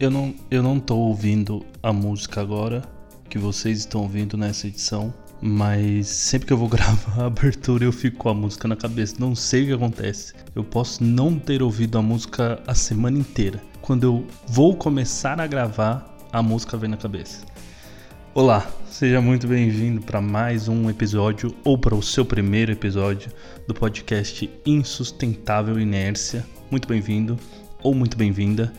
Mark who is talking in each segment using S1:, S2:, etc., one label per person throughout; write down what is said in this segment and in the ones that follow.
S1: Eu não, eu não tô ouvindo a música agora que vocês estão ouvindo nessa edição, mas sempre que eu vou gravar a abertura eu fico com a música na cabeça. Não sei o que acontece. Eu posso não ter ouvido a música a semana inteira. Quando eu vou começar a gravar, a música vem na cabeça. Olá, seja muito bem-vindo para mais um episódio ou para o seu primeiro episódio do podcast Insustentável Inércia. Muito bem-vindo ou muito bem-vinda.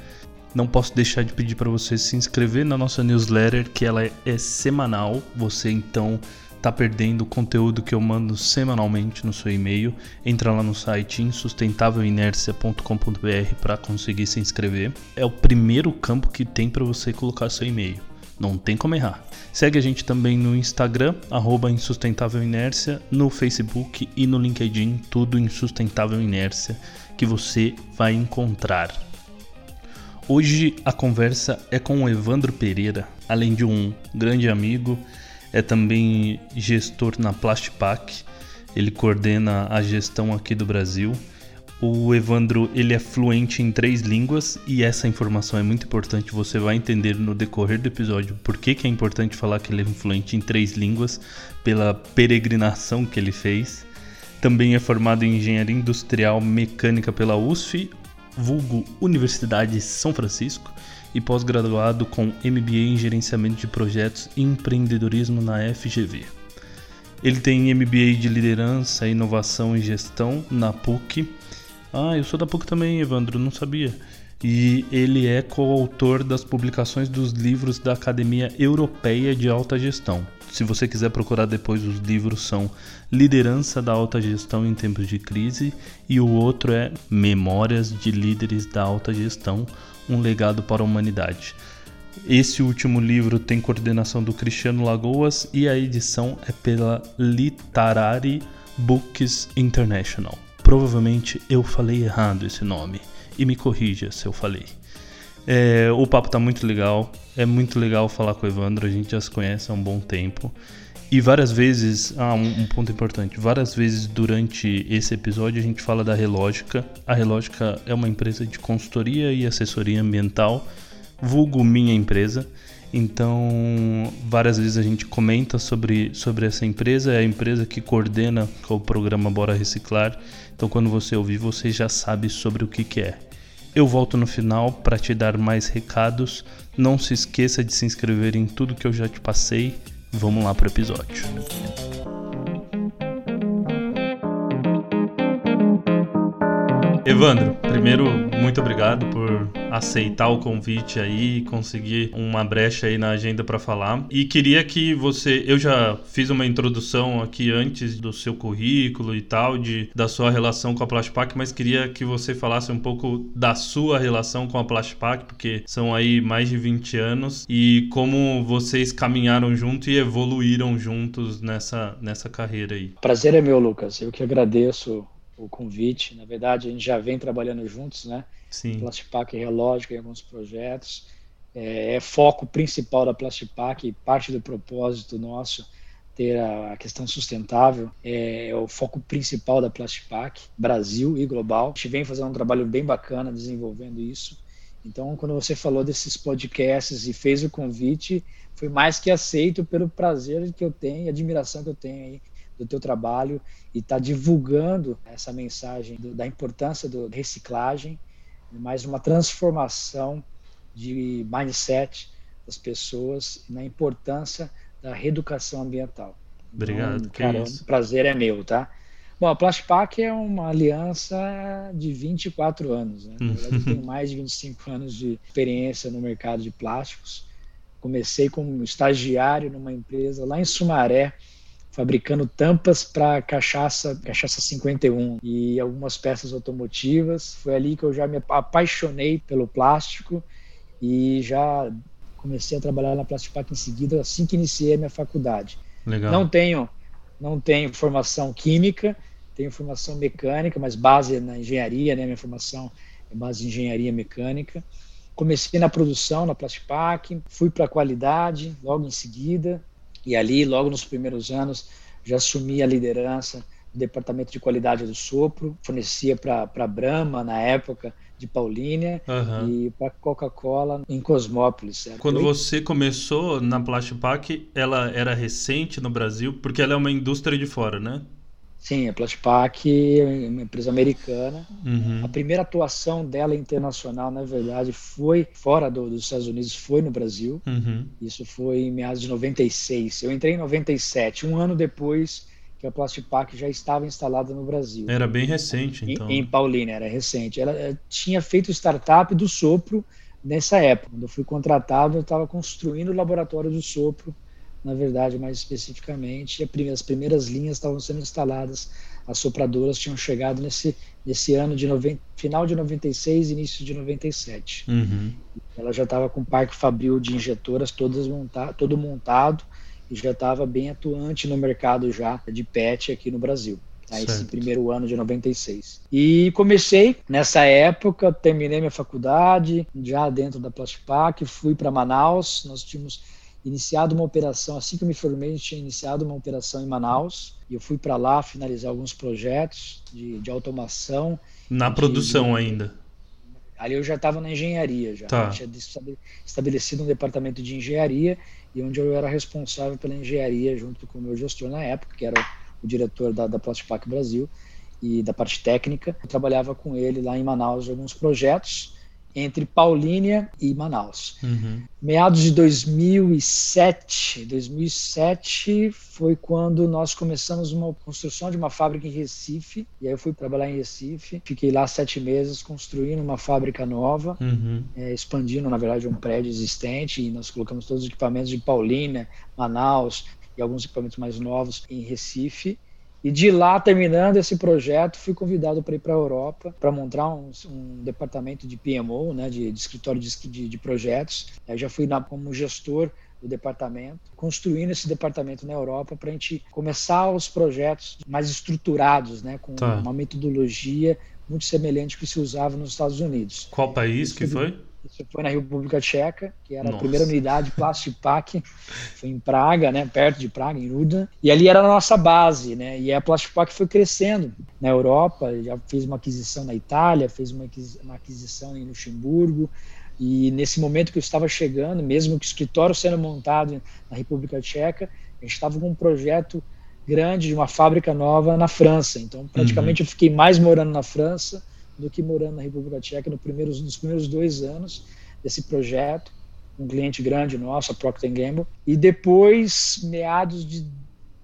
S1: Não posso deixar de pedir para você se inscrever na nossa newsletter, que ela é, semanal. Você então tá perdendo o conteúdo que eu mando semanalmente no seu e-mail. Entra lá no site insustentavelinercia.com.br para conseguir se inscrever. É o primeiro campo que tem para você colocar seu e-mail. Não tem como errar. Segue a gente também no Instagram, arroba Insustentável Inércia, no Facebook e no LinkedIn, tudo Insustentável Inércia, que você vai encontrar. Hoje a conversa é com o Evandro Pereira, além de um grande amigo, é também gestor na Plastipac, ele coordena a gestão aqui do Brasil. O Evandro ele é fluente em três línguas e essa informação é muito importante. Você vai entender no decorrer do episódio por que, que é importante falar que ele é fluente em três línguas pela peregrinação que ele fez. Também é formado em engenharia industrial mecânica pela USF, vulgo Universidade São Francisco, e pós-graduado com MBA em gerenciamento de projetos e empreendedorismo na FGV. Ele tem MBA de liderança, inovação e gestão na PUC ah, eu sou da PUC também, Evandro, não sabia. E ele é coautor das publicações dos livros da Academia Europeia de Alta Gestão. Se você quiser procurar depois, os livros são Liderança da Alta Gestão em Tempos de Crise e o outro é Memórias de Líderes da Alta Gestão Um Legado para a Humanidade. Esse último livro tem coordenação do Cristiano Lagoas e a edição é pela Literary Books International. Provavelmente eu falei errado esse nome. E me corrija se eu falei. É, o papo tá muito legal. É muito legal falar com o Evandro. A gente já se conhece há um bom tempo. E várias vezes, ah, um, um, ponto importante, várias vezes durante esse episódio a gente fala da Relógica. A Relógica é uma empresa de consultoria e assessoria ambiental, vulgo minha empresa. Então, várias vezes a gente comenta sobre, sobre essa empresa, é a empresa que coordena o programa Bora Reciclar. Então, quando você ouvir, você já sabe sobre o que, que é. Eu volto no final para te dar mais recados. Não se esqueça de se inscrever em tudo que eu já te passei. Vamos lá para o episódio. Evandro, primeiro, muito obrigado por aceitar o convite aí, conseguir uma brecha aí na agenda para falar. E queria que você, eu já fiz uma introdução aqui antes do seu currículo e tal, de da sua relação com a Plastipac, mas queria que você falasse um pouco da sua relação com a Plastipac, porque são aí mais de 20 anos e como vocês caminharam junto e evoluíram juntos nessa nessa carreira aí.
S2: Prazer é meu, Lucas. Eu que agradeço o convite. Na verdade, a gente já vem trabalhando juntos, né?
S1: Sim.
S2: Plastipac e Relógica em alguns projetos. É, é, foco principal da Plastipac, parte do propósito nosso ter a, a questão sustentável é, é, o foco principal da Plastipac, Brasil e global. A gente vem fazendo um trabalho bem bacana desenvolvendo isso. Então, quando você falou desses podcasts e fez o convite, foi mais que aceito pelo prazer que eu tenho e admiração que eu tenho aí do teu trabalho e está divulgando essa mensagem do, da importância da reciclagem, mais uma transformação de mindset das pessoas na importância da reeducação ambiental.
S1: Obrigado.
S2: Então, cara, o prazer é meu, tá? Bom, a Plastpac é uma aliança de 24 anos. Né? Na verdade, eu tenho mais de 25 anos de experiência no mercado de plásticos. Comecei como estagiário numa empresa lá em Sumaré, fabricando tampas para cachaça, cachaça 51 e algumas peças automotivas. Foi ali que eu já me apaixonei pelo plástico e já comecei a trabalhar na Plastipac em seguida assim que iniciei a minha faculdade.
S1: Legal.
S2: Não tenho não tenho formação química, tenho formação mecânica, mas base na engenharia, né? Minha formação é base em engenharia mecânica. Comecei na produção na Plastipac, fui para a qualidade logo em seguida, e ali, logo nos primeiros anos, já assumi a liderança do departamento de qualidade do sopro, fornecia para a Brahma, na época, de Paulínia uhum. e para Coca-Cola em Cosmópolis. Certo?
S1: Quando você começou na Plastipac, ela era recente no Brasil, porque ela é uma indústria de fora, né?
S2: Sim, a Plastipac é uma empresa americana. Uhum. A primeira atuação dela internacional, na verdade, foi fora do, dos Estados Unidos, foi no Brasil. Uhum. Isso foi em meados de 96. Eu entrei em 97, um ano depois que a Plastipac já estava instalada no Brasil.
S1: Era bem recente, então.
S2: Em, em Paulínia, era recente. Ela eh, tinha feito startup do sopro nessa época. Quando eu fui contratado, eu estava construindo o laboratório do sopro, na verdade, mais especificamente. as primeiras linhas estavam sendo instaladas, as sopradoras tinham chegado nesse, nesse ano de 90, final de 96, início de 97. Uhum. Ela já estava com o parque fabril de injetoras todas monta todo montado e já estava bem atuante no mercado já de pet aqui no Brasil. Tá, esse primeiro ano de 96. E comecei nessa época, terminei minha faculdade, já dentro da Plastipac, fui para Manaus. Nós tínhamos iniciado uma operação, assim que eu me formei, a gente tinha iniciado uma operação em Manaus. E eu fui para lá finalizar alguns projetos de, de automação.
S1: Na
S2: de,
S1: produção
S2: de,
S1: ainda?
S2: Ali eu já estava na engenharia, já. Tá. tinha estabelecido um departamento de engenharia e onde eu era responsável pela engenharia junto com o meu gestor na época, que era o diretor da, da Plastipac Brasil e da parte técnica. Eu trabalhava com ele lá em Manaus alguns projetos entre Paulínia e Manaus. Uhum. Meados de 2007, 2007 foi quando nós começamos uma construção de uma fábrica em Recife. E aí eu fui trabalhar em Recife, fiquei lá sete meses construindo uma fábrica nova, uhum. é, expandindo na verdade um prédio existente. E nós colocamos todos os equipamentos de Paulínia, Manaus e alguns equipamentos mais novos em Recife. E de lá, terminando esse projeto, fui convidado para ir para a Europa para montar um, um, departamento de PMO, né, de, de escritório de, de, de, projetos. Aí já fui na, como gestor do departamento, construindo esse departamento na Europa para a gente começar os projetos mais estruturados, né, com tá. uma metodologia muito semelhante que se usava nos Estados Unidos.
S1: Qual país que foi?
S2: Isso foi na República Tcheca, que era Nossa. a primeira unidade Plastipac, foi em Praga, né, perto de Praga, em Ruda. E ali era a nossa base, né? E a Plastipac foi crescendo na Europa, já fez uma aquisição na Itália, fez uma aquisição em Luxemburgo. E nesse momento que eu estava chegando, mesmo que o escritório sendo montado na República Tcheca, a gente estava com um projeto grande de uma fábrica nova na França. Então, praticamente uhum. eu fiquei mais morando na França do que morando na República Tcheca no primeiros, nos primeiros dois anos desse projeto, um cliente grande nosso, a Procter Gamble. E depois, meados de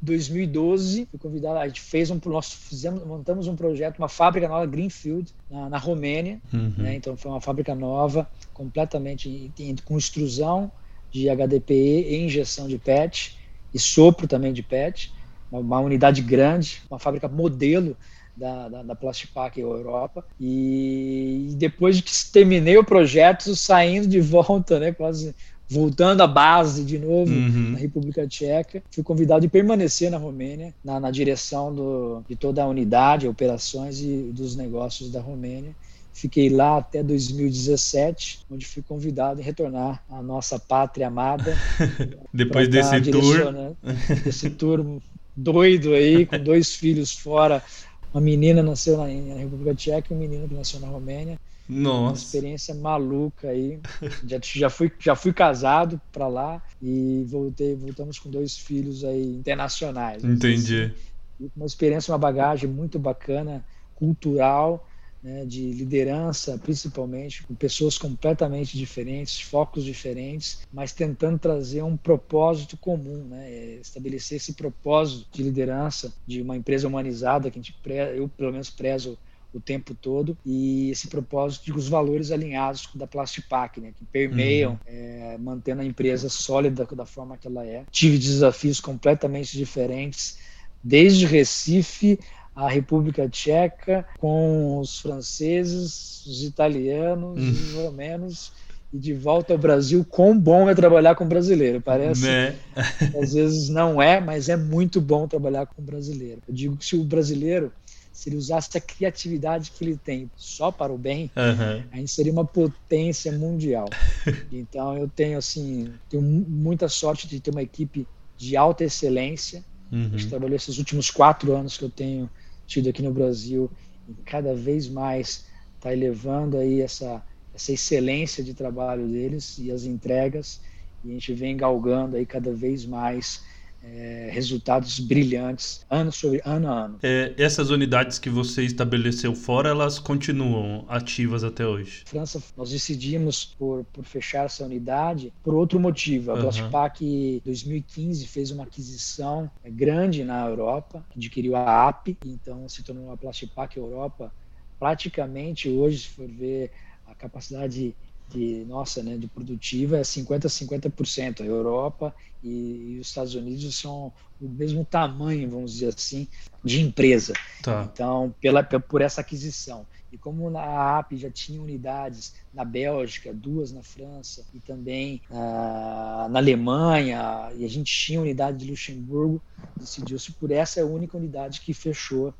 S2: 2012, fui convidado, a gente fez um, nós fizemos, montamos um projeto, uma fábrica nova, Greenfield, na, na Romênia. Uhum. Né? Então foi uma fábrica nova, completamente com extrusão de HDPE e injeção de PET e sopro também de PET. Uma, uma unidade grande, uma fábrica modelo da, da, da Plastipac Europa. E, e depois de que terminei o projeto, saindo de volta, né, quase voltando à base de novo uhum. na República Tcheca. Fui convidado a permanecer na Romênia, na, na direção do, de toda a unidade, operações e dos negócios da Romênia. Fiquei lá até 2017, onde fui convidado a retornar à nossa pátria amada.
S1: Depois desse tour.
S2: Desse tour doido aí, com dois filhos fora uma menina nasceu na, na República Tcheca e um menino que nasceu na Romênia.
S1: Nossa. Uma
S2: experiência maluca aí. já, já, fui, já fui casado para lá e voltei, voltamos com dois filhos aí internacionais.
S1: Entendi.
S2: Assim. Uma experiência, uma bagagem muito bacana, cultural né, de liderança, principalmente, com pessoas completamente diferentes, focos diferentes, mas tentando trazer um propósito comum, né, é estabelecer esse propósito de liderança de uma empresa humanizada que a gente, eu pelo menos prezo o tempo todo e esse propósito de os valores alinhados da Plastipac, né, que permeiam, uhum. é, mantendo a empresa sólida da forma que ela é. Tive desafios completamente diferentes, desde Recife a República Tcheca com os franceses, os italianos, hum. os romenos e de volta ao Brasil. Quão bom é trabalhar com brasileiro? Parece né? às vezes não é, mas é muito bom trabalhar com brasileiro. Eu digo que se o brasileiro se ele usasse a criatividade que ele tem só para o bem, uhum. a gente seria uma potência mundial. Então eu tenho assim, tenho muita sorte de ter uma equipe de alta excelência. Uhum. Trabalhou esses últimos quatro anos que eu tenho tido aqui no Brasil e cada vez mais está elevando aí essa, essa excelência de trabalho deles e as entregas, e a gente vem galgando aí cada vez mais é, resultados brilhantes ano sobre ano a ano.
S1: É, essas unidades que você estabeleceu fora, elas continuam ativas até hoje?
S2: França, nós decidimos por, por fechar essa unidade por outro motivo. A uhum. 2015 fez uma aquisição é, grande na Europa, adquiriu a AP, então se tornou a Plastipac Europa. Praticamente hoje, se for ver a capacidade de nossa, né, de produtiva é 50 a 50%. A Europa e, e, os Estados Unidos são o mesmo tamanho, vamos dizer assim, de empresa. Tá. Então, pela, por essa aquisição. E como a AP já tinha unidades na Bélgica, duas na França e também uh, na Alemanha, e a gente tinha unidade de Luxemburgo, decidiu-se por essa única unidade que fechou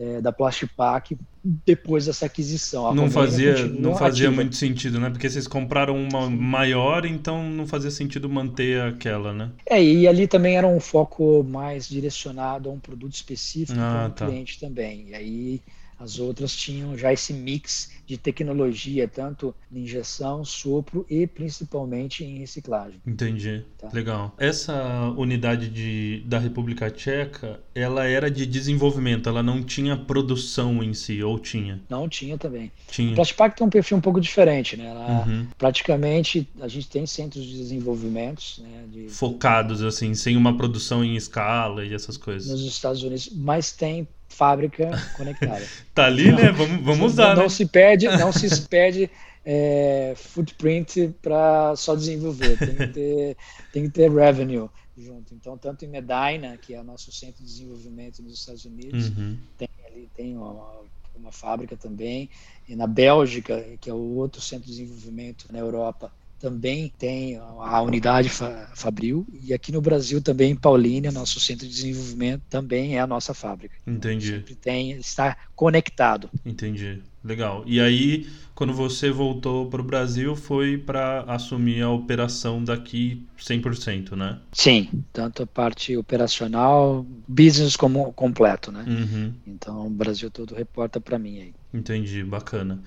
S2: é, da Plastipac depois dessa aquisição.
S1: A não fazia, não fazia muito sentido, né? Porque vocês compraram uma maior, então não fazia sentido manter aquela, né?
S2: É, e ali também era um foco mais direcionado a um produto específico ah, para um tá. cliente também. E aí as outras tinham já esse mix de tecnologia, tanto em injeção, sopro e principalmente em reciclagem.
S1: Entendi. Tá? Legal. Essa unidade de, da República Tcheca, ela era de desenvolvimento, ela não tinha produção em si, ou tinha?
S2: Não tinha também. Tinha. O Plastipac tem um perfil um pouco diferente, né? Ela, uhum. Praticamente, a gente tem centros de desenvolvimento, né? De,
S1: Focados, assim, sem uma produção em escala e essas coisas.
S2: Nos Estados Unidos, mas tem fábrica conectada.
S1: tá ali, né? Vamos, vamos usar.
S2: Não,
S1: né?
S2: se perde, não se perde é, footprint para só desenvolver. Tem que, ter, tem que ter revenue junto. Então, tanto em Medina, que é o nosso centro de desenvolvimento nos Estados Unidos, uhum. tem ali tem uma, uma fábrica também. E na Bélgica, que é o outro centro de desenvolvimento na Europa, também tem a unidade Fabril e aqui no Brasil também em Paulínia, nosso centro de desenvolvimento também é a nossa fábrica.
S1: Entendi.
S2: Sempre tem, está conectado.
S1: Entendi. Legal. E aí, quando você voltou para o Brasil, foi para assumir a operação daqui 100%, né?
S2: Sim, tanto a parte operacional, business como completo, né?
S1: Uhum.
S2: Então, o Brasil todo reporta para mim aí.
S1: Entendi, bacana.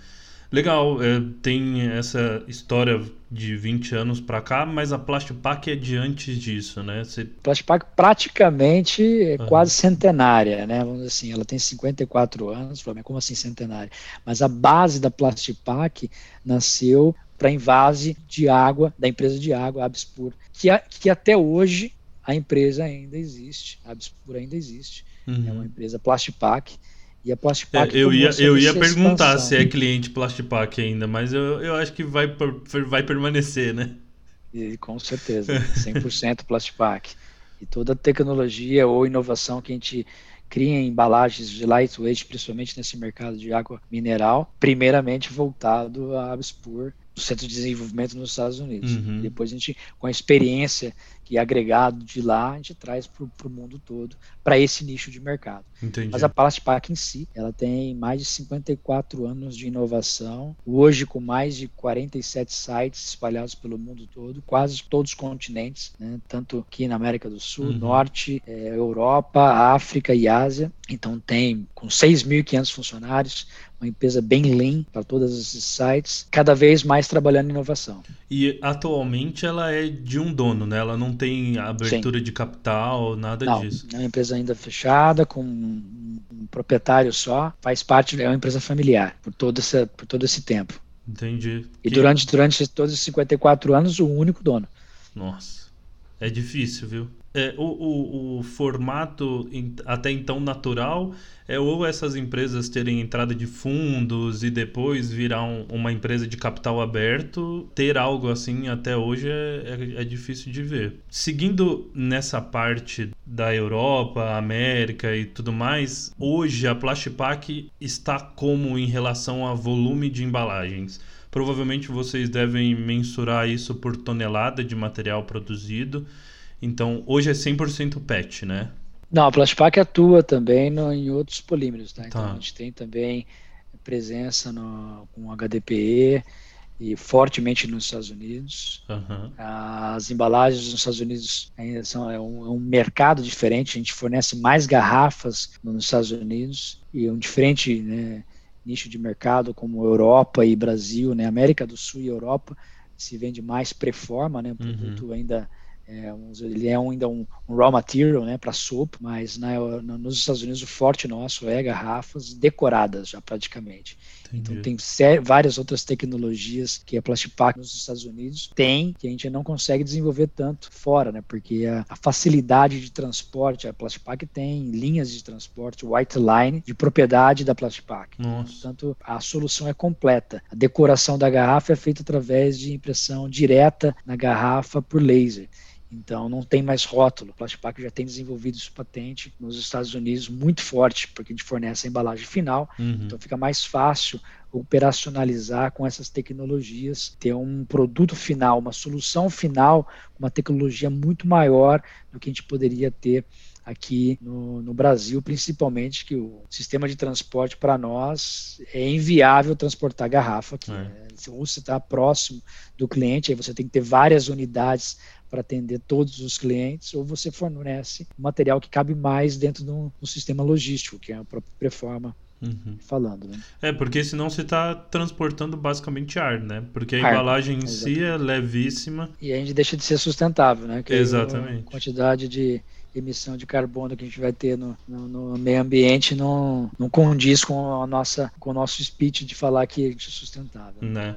S1: Legal, é, tem essa história de 20 anos para cá, mas a Plastipac é de antes disso, né? Você...
S2: Plastipac praticamente é uhum. quase centenária, né? Vamos dizer assim, ela tem 54 anos, como assim centenária? Mas a base da Plastipac nasceu para invase de água da empresa de água Abspur, que, a, que até hoje a empresa ainda existe, a Abspur ainda existe, uhum. é uma empresa Plastipac e a Plastipac.
S1: É, eu ia, eu ia perguntar se é cliente Plastipac ainda, mas eu, eu acho que vai, vai permanecer, né?
S2: E, com certeza, 100% Plastipac. E toda a tecnologia ou inovação que a gente cria em embalagens de lightweight, principalmente nesse mercado de água mineral, primeiramente voltado a Abspur, do Centro de Desenvolvimento nos Estados Unidos. Uhum. Depois a gente, com a experiência que é agregado de lá, a gente traz para o mundo todo, para esse nicho de mercado.
S1: Entendi.
S2: Mas a Plastipac em si, ela tem mais de 54 anos de inovação, hoje com mais de 47 sites espalhados pelo mundo todo, quase todos os continentes, né? tanto aqui na América do Sul, uhum. Norte, é, Europa, África e Ásia. Então tem com 6.500 funcionários, uma empresa bem lean para todos esses sites, cada vez mais trabalhando em inovação.
S1: E atualmente ela é de um dono, né? Ela não tem abertura Sim. de capital, nada
S2: não,
S1: disso.
S2: É uma empresa ainda fechada, com um proprietário só, faz parte, é uma empresa familiar por todo esse, por todo esse tempo.
S1: Entendi.
S2: E que... durante, durante todos esses 54 anos, o único dono.
S1: Nossa. É difícil, viu? É, o, o, o, formato até então natural é ou essas empresas terem entrada de fundos e depois virar um, uma empresa de capital aberto. Ter algo assim até hoje é, é, é, difícil de ver. Seguindo nessa parte da Europa, América e tudo mais, hoje a Plastipac está como em relação a volume de embalagens? Provavelmente vocês devem mensurar isso por tonelada de material produzido. Então, hoje é 100% PET, né?
S2: Não, a Plastipac atua também no, em outros polímeros, tá? Então, tá. a gente tem também presença no, com HDPE e fortemente nos Estados Unidos.
S1: Uhum.
S2: As embalagens nos Estados Unidos ainda são é um, é um, mercado diferente. A gente fornece mais garrafas nos Estados Unidos e um diferente né, nicho de mercado como Europa e Brasil, né? América do Sul e Europa se vende mais preforma, né? O uhum. produto uhum. ainda é, ele é ainda um, um, raw material né, para sopa, mas na, nos Estados Unidos o forte nosso é garrafas decoradas já praticamente. Então tem várias outras tecnologias que a Plastipac nos Estados Unidos tem que a gente não consegue desenvolver tanto fora, né? Porque a, a facilidade de transporte, a Plastipac tem linhas de transporte white line de propriedade da Plastipac. Portanto, a solução é completa. A decoração da garrafa é feita através de impressão direta na garrafa por laser. Então não tem mais rótulo. O Plastipac já tem desenvolvido isso patente nos Estados Unidos muito forte, porque a gente fornece a embalagem final. Uhum. Então fica mais fácil operacionalizar com essas tecnologias, ter um produto final, uma solução final, uma tecnologia muito maior do que a gente poderia ter aqui no, no, Brasil, principalmente que o sistema de transporte para nós é inviável transportar garrafa aqui. É. Né? Ou você está próximo do cliente, aí você tem que ter várias unidades para atender todos os clientes, ou você fornece material que cabe mais dentro do, do sistema logístico, que é a própria Preforma Uhum. falando. Né?
S1: É, porque senão você está transportando basicamente ar, né? Porque a ar, embalagem em exatamente. si é levíssima.
S2: E a gente deixa de ser sustentável, né? Que
S1: exatamente.
S2: A quantidade de emissão de carbono que a gente vai ter no, no, no, meio ambiente não, não condiz com a nossa com o nosso speech de falar que a gente é sustentável.
S1: Né?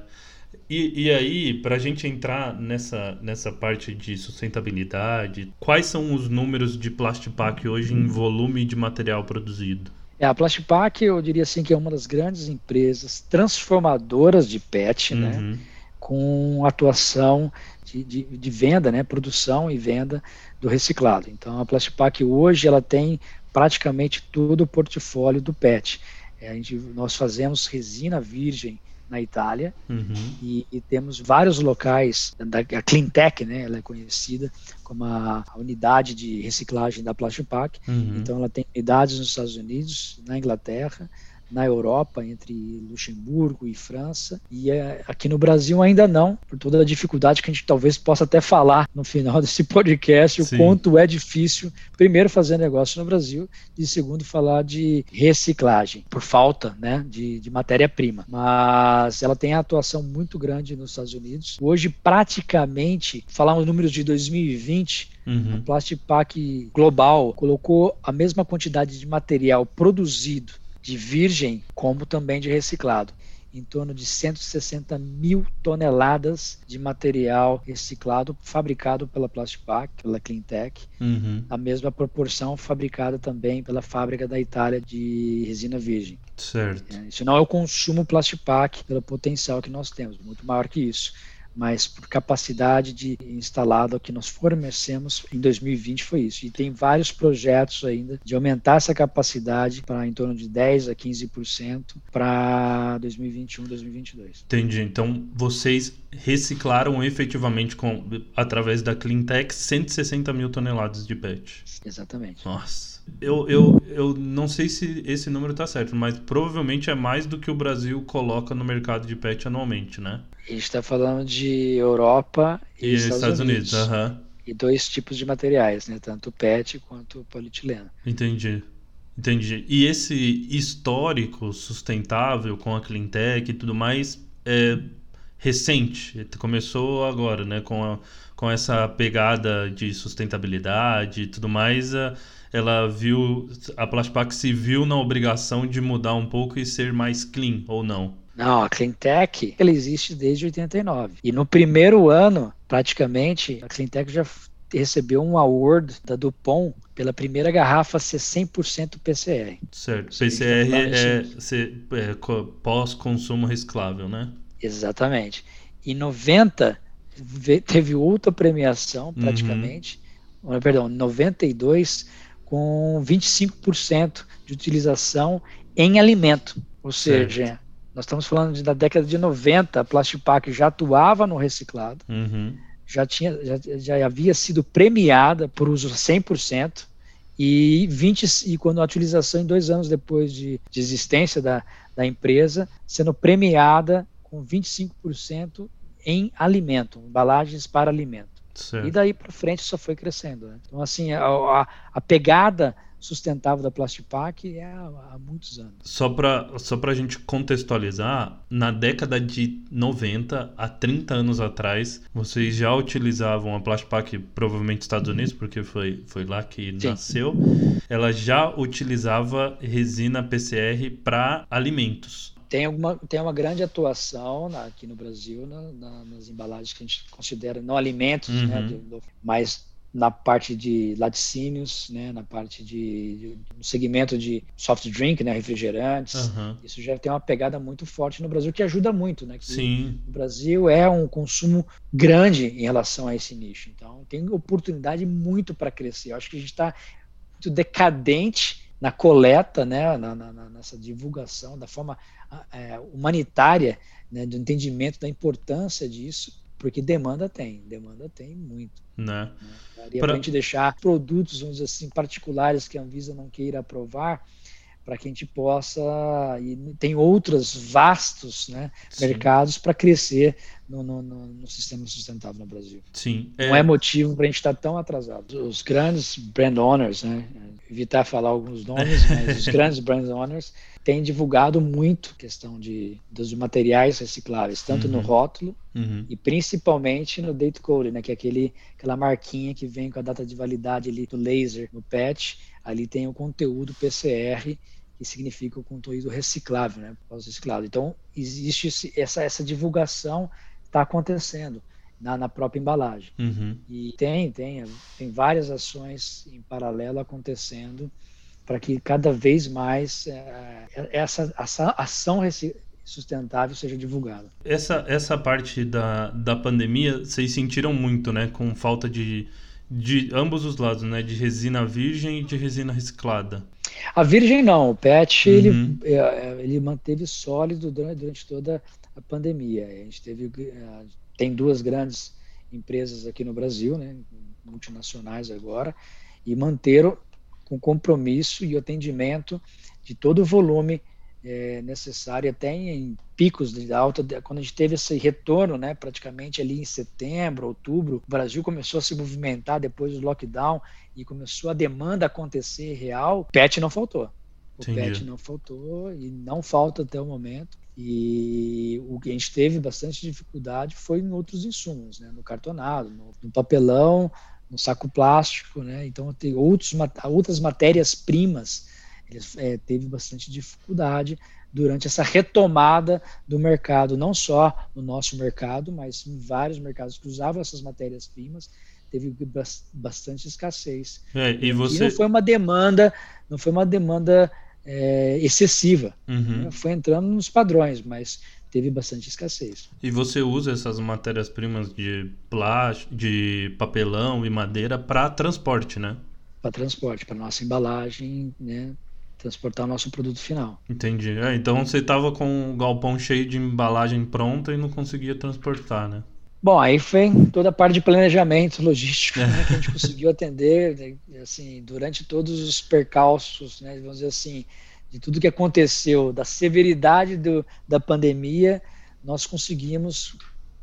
S1: E, e aí, para a gente entrar nessa, nessa parte de sustentabilidade, quais são os números de Plastipac hoje em volume de material produzido?
S2: É, a Plastipac, eu diria assim, que é uma das grandes empresas transformadoras de PET, né? uhum. né? Com atuação de, de, de, venda, né? Produção e venda do reciclado. Então, a Plastipac hoje, ela tem praticamente todo o portfólio do PET. É, a gente, nós fazemos resina virgem na Itália uhum. e, e, temos vários locais da a Cleantech, né? Ela é conhecida como a, a unidade de reciclagem da Plastipac. Uhum. Então ela tem unidades nos Estados Unidos, na Inglaterra, na Europa, entre Luxemburgo e França, e é, aqui no Brasil ainda não, por toda a dificuldade que a gente talvez possa até falar no final desse podcast, Sim. o quanto é difícil, primeiro, fazer negócio no Brasil, e segundo, falar de reciclagem, por falta né, de, de matéria-prima. Mas ela tem atuação muito grande nos Estados Unidos. Hoje, praticamente, falar os números de 2020, Uhum. A Plastipac Global colocou a mesma quantidade de material produzido de virgem como também de reciclado. Em torno de 160 mil toneladas de material reciclado fabricado pela Plastipac, pela Cleantech, uhum. a mesma proporção fabricada também pela fábrica da Itália de resina virgem.
S1: Certo.
S2: É, isso não é o consumo Plastipac pelo potencial que nós temos, muito maior que isso mas por capacidade de instalada que nós fornecemos em 2020 foi isso. E tem vários projetos ainda de aumentar essa capacidade para em torno de 10 a 15% para 2021, 2022.
S1: Entendi. Então vocês reciclaram efetivamente com através da Cleantech 160 mil toneladas de PET.
S2: Exatamente.
S1: Nossa. Eu, eu, eu não sei se esse número está certo, mas provavelmente é mais do que o Brasil coloca no mercado de PET anualmente, né?
S2: A gente está falando de Europa e, e Estados, Estados, Unidos.
S1: Unidos. Uhum.
S2: E dois tipos de materiais, né? Tanto PET quanto polietileno.
S1: Entendi. Entendi. E esse histórico sustentável com a Cleantech e tudo mais é recente. Começou agora, né? Com, a, com essa pegada de sustentabilidade e tudo mais. Ela viu. A Plaspac se viu na obrigação de mudar um pouco e ser mais clean, ou não?
S2: Não, a Cleantech ela existe desde 89. E no primeiro ano, praticamente, a Cleantech já recebeu um award da Dupont pela primeira garrafa ser 100% PCR.
S1: Certo. PCR é, é, é pós-consumo reciclável, né?
S2: Exatamente. Em 90 teve outra premiação, uhum. praticamente. Uhum. Perdão, 92 com 25% de utilização em alimento. Ou certo. seja, nós estamos falando de, da década de 90, a Plastipac já atuava no reciclado, uhum. já, tinha, já, já havia sido premiada por uso 100%, e 20 e quando a utilização em dois anos depois de, de existência da, da empresa, sendo premiada com 25% em alimento, embalagens para alimento. Certo. E daí para frente só foi crescendo. Né? Então, assim, a, a, a pegada sustentável da Plastipac é há, há muitos anos.
S1: Só para só a gente contextualizar, na década de 90, há 30 anos atrás, vocês já utilizavam a Plastipac, provavelmente Estados Unidos, porque foi, foi lá que Sim. nasceu. Ela já utilizava resina PCR para alimentos
S2: tem, alguma, tem uma grande atuação na, aqui no Brasil na, na, nas embalagens que a gente considera não alimentos, né, uhum. né, mas na parte de laticínios, né, na parte de, de segmento de soft drink, né, refrigerantes. Uhum. Isso já tem uma pegada muito forte no Brasil que ajuda muito, né?
S1: Sim.
S2: O Brasil é um consumo grande em relação a esse nicho, então tem oportunidade muito para crescer. Eu acho que a gente está muito decadente na coleta, né, na, na, nessa divulgação da forma é, humanitária, né, do entendimento da importância disso, porque demanda tem, demanda tem muito.
S1: Né?
S2: Daria para a gente deixar produtos, vamos dizer assim, particulares que a Anvisa não queira aprovar, para que a gente possa e tem outros vastos né, mercados para crescer no, no, no, sistema sustentável no Brasil.
S1: Sim.
S2: É... Não é motivo para a gente estar tá tão atrasado. Os grandes brand owners, né, evitar falar alguns nomes, mas os grandes brand owners têm divulgado muito questão de, dos materiais recicláveis, tanto uhum. no rótulo uhum. e principalmente no date code, né, que é aquele, aquela marquinha que vem com a data de validade ali do laser no patch, ali tem o conteúdo PCR que significa o conteúdo reciclável, né, pós-reciclado. Então, existe esse, essa, essa divulgação está acontecendo na, na, própria embalagem.
S1: Uhum.
S2: E tem, tem, tem várias ações em paralelo acontecendo para que cada vez mais é, essa, essa ação sustentável seja divulgada.
S1: Essa, essa parte da, da pandemia, vocês sentiram muito, né, com falta de, de ambos os lados, né, de resina virgem e de resina reciclada.
S2: A virgem não, o PET uhum. ele, é, é, ele manteve sólido durante, durante, toda a pandemia. A gente teve é, tem duas grandes empresas aqui no Brasil, né, multinacionais agora, e manteram com compromisso e atendimento de todo o volume é, necessário, até em picos de alta, quando a gente teve esse retorno, né, praticamente ali em setembro, outubro, o Brasil começou a se movimentar depois do lockdown e começou a demanda acontecer real, PET não faltou. O Entendi. PET não faltou e não falta até o momento. E o que a gente teve bastante dificuldade foi em outros insumos, né? no cartonado, no, no papelão, no saco plástico, né? Então tem outros, outras matérias-primas, eles é, teve bastante dificuldade durante essa retomada do mercado, não só no nosso mercado, mas em vários mercados que usavam essas matérias-primas, teve bastante escassez.
S1: É, e, você...
S2: e não foi uma demanda, não foi uma demanda é, excessiva. Uhum. Foi entrando nos padrões, mas teve bastante escassez.
S1: E você usa essas matérias-primas de plástico, de papelão e madeira para transporte, né?
S2: Para transporte, para nossa embalagem, né? Transportar o nosso produto final.
S1: Entendi. É, então você estava com o galpão cheio de embalagem pronta e não conseguia transportar, né?
S2: Bom, aí foi toda a parte de planejamento logístico né, que a gente conseguiu atender, né, assim, durante todos os percalços, né, vamos dizer assim, de tudo que aconteceu, da severidade do, da pandemia, nós conseguimos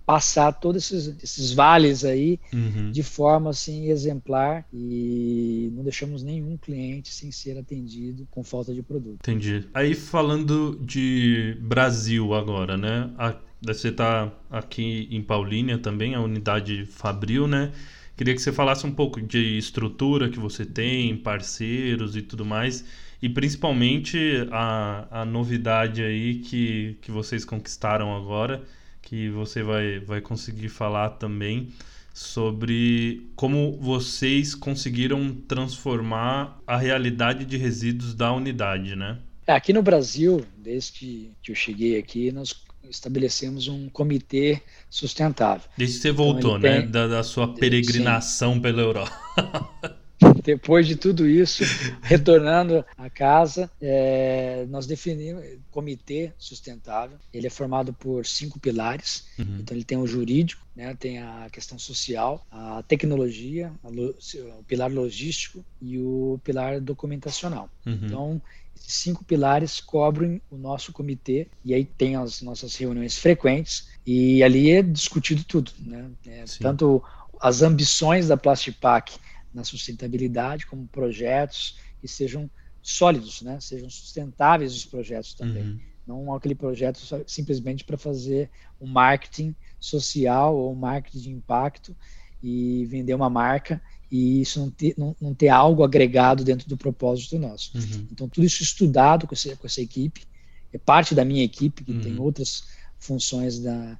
S2: passar todos esses, esses vales aí uhum. de forma assim exemplar e não deixamos nenhum cliente sem ser atendido com falta de produto.
S1: Entendi. Aí falando de Brasil agora, né? A você está aqui em Paulínia também, a unidade Fabril, né? Queria que você falasse um pouco de estrutura que você tem, parceiros e tudo mais, e principalmente a, a novidade aí que, que vocês conquistaram agora, que você vai, vai conseguir falar também sobre como vocês conseguiram transformar a realidade de resíduos da unidade, né?
S2: Aqui no Brasil, desde que eu cheguei aqui, nós estabelecemos um comitê sustentável.
S1: Desde que você voltou, então, né? Tem... Da, da, sua peregrinação Sim. pela Europa.
S2: Depois de tudo isso, retornando à casa, é, nós definimos comitê sustentável. Ele é formado por cinco pilares. Uhum. Então ele tem o jurídico, né, tem a questão social, a tecnologia, a lo, o pilar logístico e o pilar documentacional. Uhum. Então esses cinco pilares cobrem o nosso comitê e aí tem as nossas reuniões frequentes e ali é discutido tudo, né? É, tanto as ambições da Plastipac na sustentabilidade, como projetos que sejam sólidos, né? sejam sustentáveis os projetos também. Uhum. Não aquele projeto simplesmente para fazer um marketing social ou um marketing de impacto e vender uma marca e isso não ter, não, não ter algo agregado dentro do propósito nosso. Uhum. Então, tudo isso estudado com essa, com essa equipe, é parte da minha equipe, que uhum. tem outras funções da,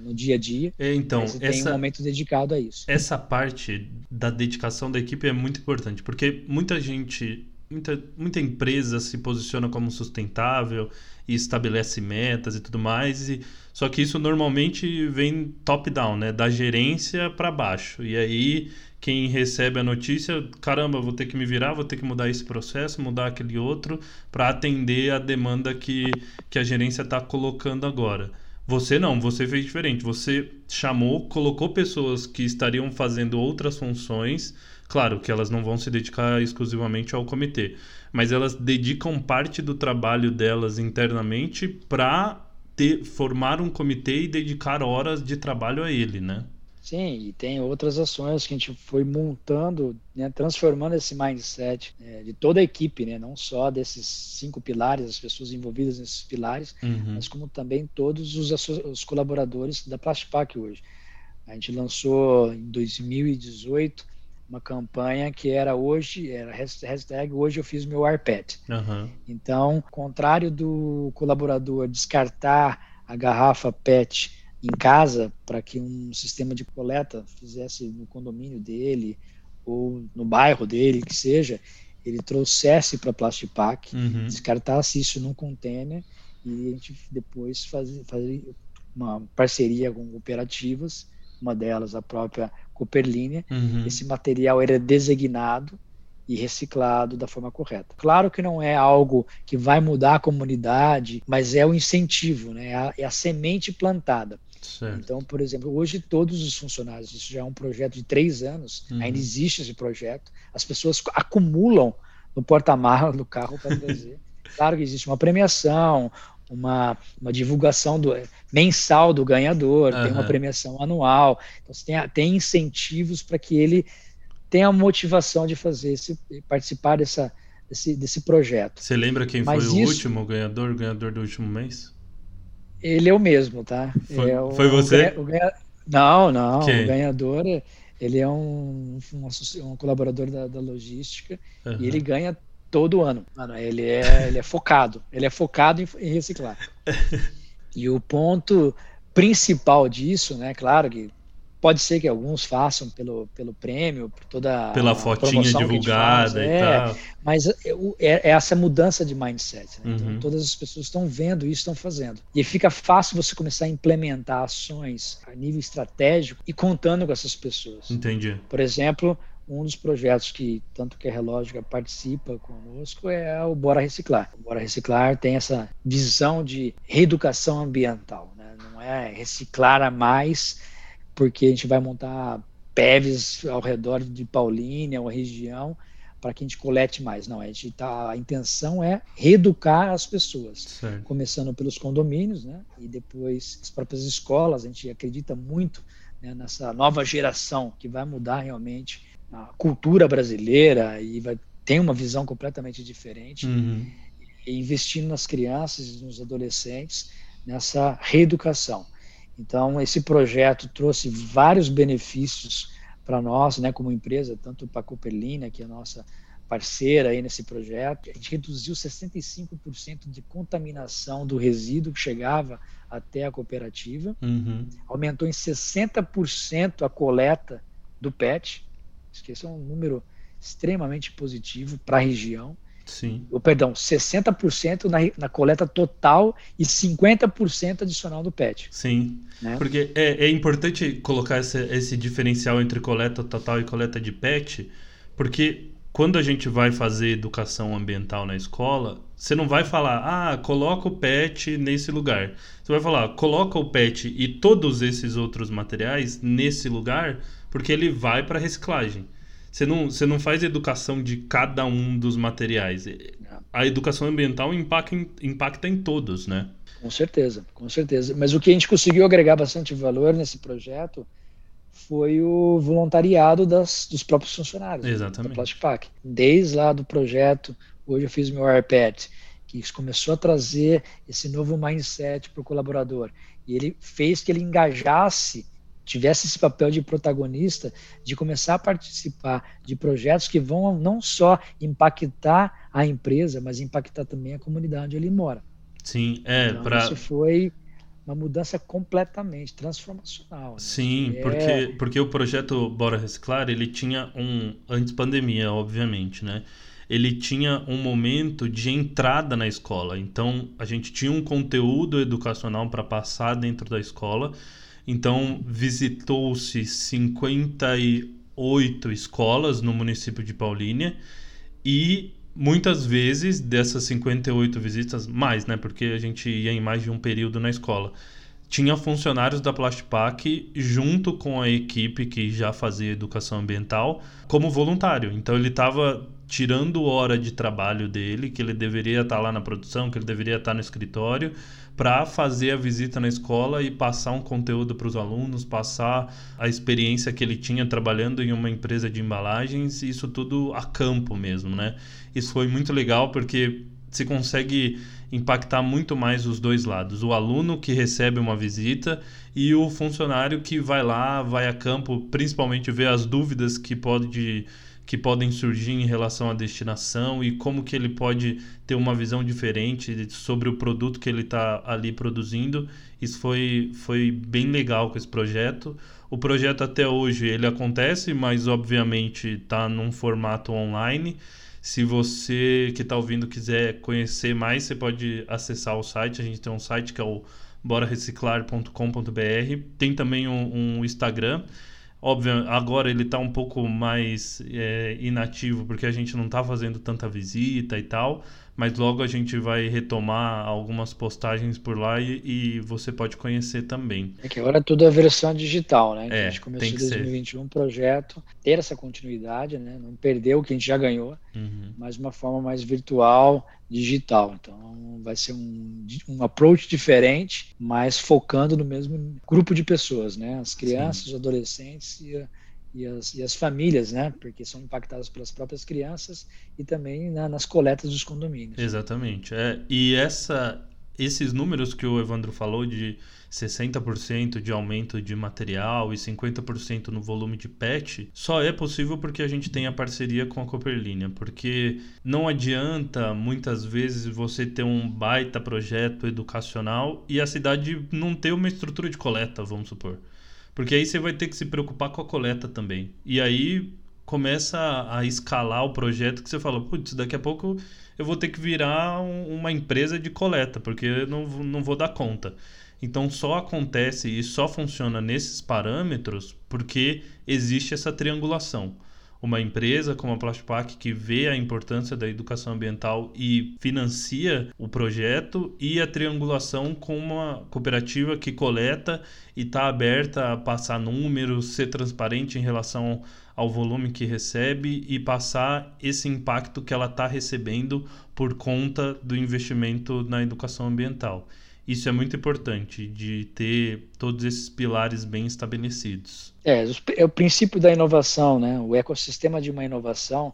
S2: no dia a dia.
S1: É, então,
S2: essa, tem um momento dedicado a isso.
S1: Essa parte da dedicação da equipe é muito importante, porque muita gente, muita, muita empresa se posiciona como sustentável e estabelece metas e tudo mais, e, só que isso normalmente vem top-down, né? Da gerência para baixo. E aí quem recebe a notícia, caramba, vou ter que me virar, vou ter que mudar esse processo, mudar aquele outro, para atender a demanda que, que a gerência está colocando agora. Você não, você fez diferente. Você chamou, colocou pessoas que estariam fazendo outras funções. Claro que elas não vão se dedicar exclusivamente ao comitê, mas elas dedicam parte do trabalho delas internamente para formar um comitê e dedicar horas de trabalho a ele, né?
S2: Sim, e tem outras ações que a gente foi montando, né, transformando esse mindset né, de toda a equipe, né, não só desses cinco pilares, as pessoas envolvidas nesses pilares, uhum. mas como também todos os, os colaboradores da Plastipac hoje. A gente lançou em 2018 uma campanha que era hoje, era hashtag hoje eu fiz meu arpet. Uhum. Então, contrário do colaborador descartar a garrafa PET em casa para que um sistema de coleta fizesse no condomínio dele ou no bairro dele, que seja, ele trouxesse para Plastipac, uhum. descartasse isso num container e a gente depois fazia, fazia uma parceria com cooperativas, uma delas a própria Cooperlínea. Uhum. Esse material era designado e reciclado da forma correta. Claro que não é algo que vai mudar a comunidade, mas é o incentivo, né? é, a, é a semente plantada. Certo. Então, por exemplo, hoje todos os funcionários, isso já é um projeto de três anos, uhum. ainda existe esse projeto, as pessoas acumulam no porta-mala do carro para trazer. claro que existe uma premiação, uma, uma divulgação do, mensal do ganhador, uhum. tem uma premiação anual, então você tem, tem incentivos para que ele tenha a motivação de fazer esse, participar dessa, desse, desse projeto.
S1: Você lembra quem Mas foi o último ganhador, ganhador do último mês?
S2: Ele é o mesmo, tá?
S1: Foi,
S2: é o,
S1: foi você?
S2: O, ganha... Não, não. Quem? O ganhador, ele é um, um, um colaborador da, da logística uhum. e ele ganha todo ano. Mano, ele é, ele é focado. Ele é focado em, em reciclar. e o ponto principal disso, né? Claro que Pode ser que alguns façam pelo, pelo prêmio, por toda
S1: pela fotinha divulgada e é, tal.
S2: Mas é, é, essa mudança de mindset. Né? Então, uhum. todas as pessoas estão vendo isso, estão fazendo. E fica fácil você começar a implementar ações a nível estratégico e contando com essas pessoas.
S1: Entendi.
S2: Por exemplo, um dos projetos que tanto que a Relógica participa conosco é o Bora Reciclar. O Bora Reciclar tem essa visão de reeducação ambiental, né? não é reciclar a mais porque a gente vai montar PEVs ao redor de Paulínia, ou região, para que a gente colete mais. Não, a, gente tá, a intenção é reeducar as pessoas, certo. começando pelos condomínios, né? E depois as próprias escolas. A gente acredita muito né, nessa nova geração que vai mudar realmente a cultura brasileira e vai ter uma visão completamente diferente. Uhum. E investindo nas crianças e nos adolescentes nessa reeducação. Então, esse projeto trouxe vários benefícios para nós, né, como empresa, tanto para a Cooperlina, que é a nossa parceira aí nesse projeto. A gente reduziu 65% de contaminação do resíduo que chegava até a cooperativa, uhum. aumentou em 60% a coleta do PET, esse é um número extremamente positivo para a região.
S1: Sim.
S2: Ou, perdão, 60% na, na coleta total e 50% adicional do PET.
S1: Sim. Né? Porque é, é importante colocar esse, esse diferencial entre coleta total e coleta de PET, porque quando a gente vai fazer educação ambiental na escola, você não vai falar, ah, coloca o PET nesse lugar. Você vai falar, coloca o PET e todos esses outros materiais nesse lugar, porque ele vai para reciclagem. Você não, você não faz educação de cada um dos materiais. A educação ambiental impacta em, impacta em todos, né?
S2: Com certeza, com certeza. Mas o que a gente conseguiu agregar bastante valor nesse projeto foi o voluntariado das, dos próprios funcionários
S1: Exatamente.
S2: da Plastipac. Desde lá do projeto, hoje eu fiz meu iPad, que começou a trazer esse novo mindset para o colaborador. E ele fez que ele engajasse, tivesse esse papel de protagonista, de começar a participar de projetos que vão não só impactar a empresa, mas impactar também a comunidade onde ele mora.
S1: Sim, é.
S2: Então,
S1: pra...
S2: Isso foi uma mudança completamente transformacional. Né?
S1: Sim,
S2: é...
S1: porque, porque o projeto Bora Reciclar, ele tinha um, antes pandemia, obviamente, né? Ele tinha um momento de entrada na escola. Então, a gente tinha um conteúdo educacional para passar dentro da escola. Então, visitou-se 58 escolas no município de Paulínia e muitas vezes dessas 58 visitas, mais, né? Porque a gente ia em mais de um período na escola. Tinha funcionários da Plastpac junto com a equipe que já fazia educação ambiental como voluntário. Então ele estava tirando hora de trabalho dele, que ele deveria estar lá na produção, que ele deveria estar no escritório, para fazer a visita na escola e passar um conteúdo para os alunos, passar a experiência que ele tinha trabalhando em uma empresa de embalagens, isso tudo a campo mesmo, né? Isso foi muito legal porque se consegue impactar muito mais os dois lados. O aluno que recebe uma visita e o funcionário que vai lá, vai a campo, principalmente ver as dúvidas que pode que podem surgir em relação à destinação e como que ele pode ter uma visão diferente sobre o produto que ele está ali produzindo. Isso foi, foi bem legal com esse projeto. O projeto até hoje ele acontece, mas obviamente está num formato online. Se você que está ouvindo quiser conhecer mais, você pode acessar o site. A gente tem um site que é o borareciclar.com.br. Tem também um, um Instagram Óbvio, agora ele está um pouco mais é, inativo porque a gente não está fazendo tanta visita e tal, mas logo a gente vai retomar algumas postagens por lá e, e você pode conhecer também.
S2: É que agora tudo é versão digital, né?
S1: É,
S2: a gente começou em 2021 um projeto, ter essa continuidade, né? Não perder o que a gente já ganhou, uhum. mas de uma forma mais virtual, digital. Então vai ser um, um approach diferente, mas focando no mesmo grupo de pessoas, né? As crianças, Sim. os adolescentes e a, e as, e as famílias, né? Porque são impactadas pelas próprias crianças e também na, nas coletas dos condomínios.
S1: Exatamente. É, e essa, esses números que o Evandro falou de 60% de aumento de material e 50% no volume de PET, só é possível porque a gente tem a parceria com a Cooperlínea, porque não adianta muitas vezes você ter um baita projeto educacional e a cidade não ter uma estrutura de coleta, vamos supor. Porque aí você vai ter que se preocupar com a coleta também. E aí começa a escalar o projeto que você fala, putz, daqui a pouco eu vou ter que virar um, uma empresa de coleta, porque eu não, não vou dar conta. Então só acontece e só funciona nesses parâmetros porque existe essa triangulação uma empresa como a Plastipac que vê a importância da educação ambiental e financia o projeto e a triangulação com uma cooperativa que coleta e está aberta a passar números, ser transparente em relação ao volume que recebe e passar esse impacto que ela está recebendo por conta do investimento na educação ambiental. Isso é muito importante, de ter todos esses pilares bem estabelecidos.
S2: É, é o princípio da inovação, né? O ecossistema de uma inovação,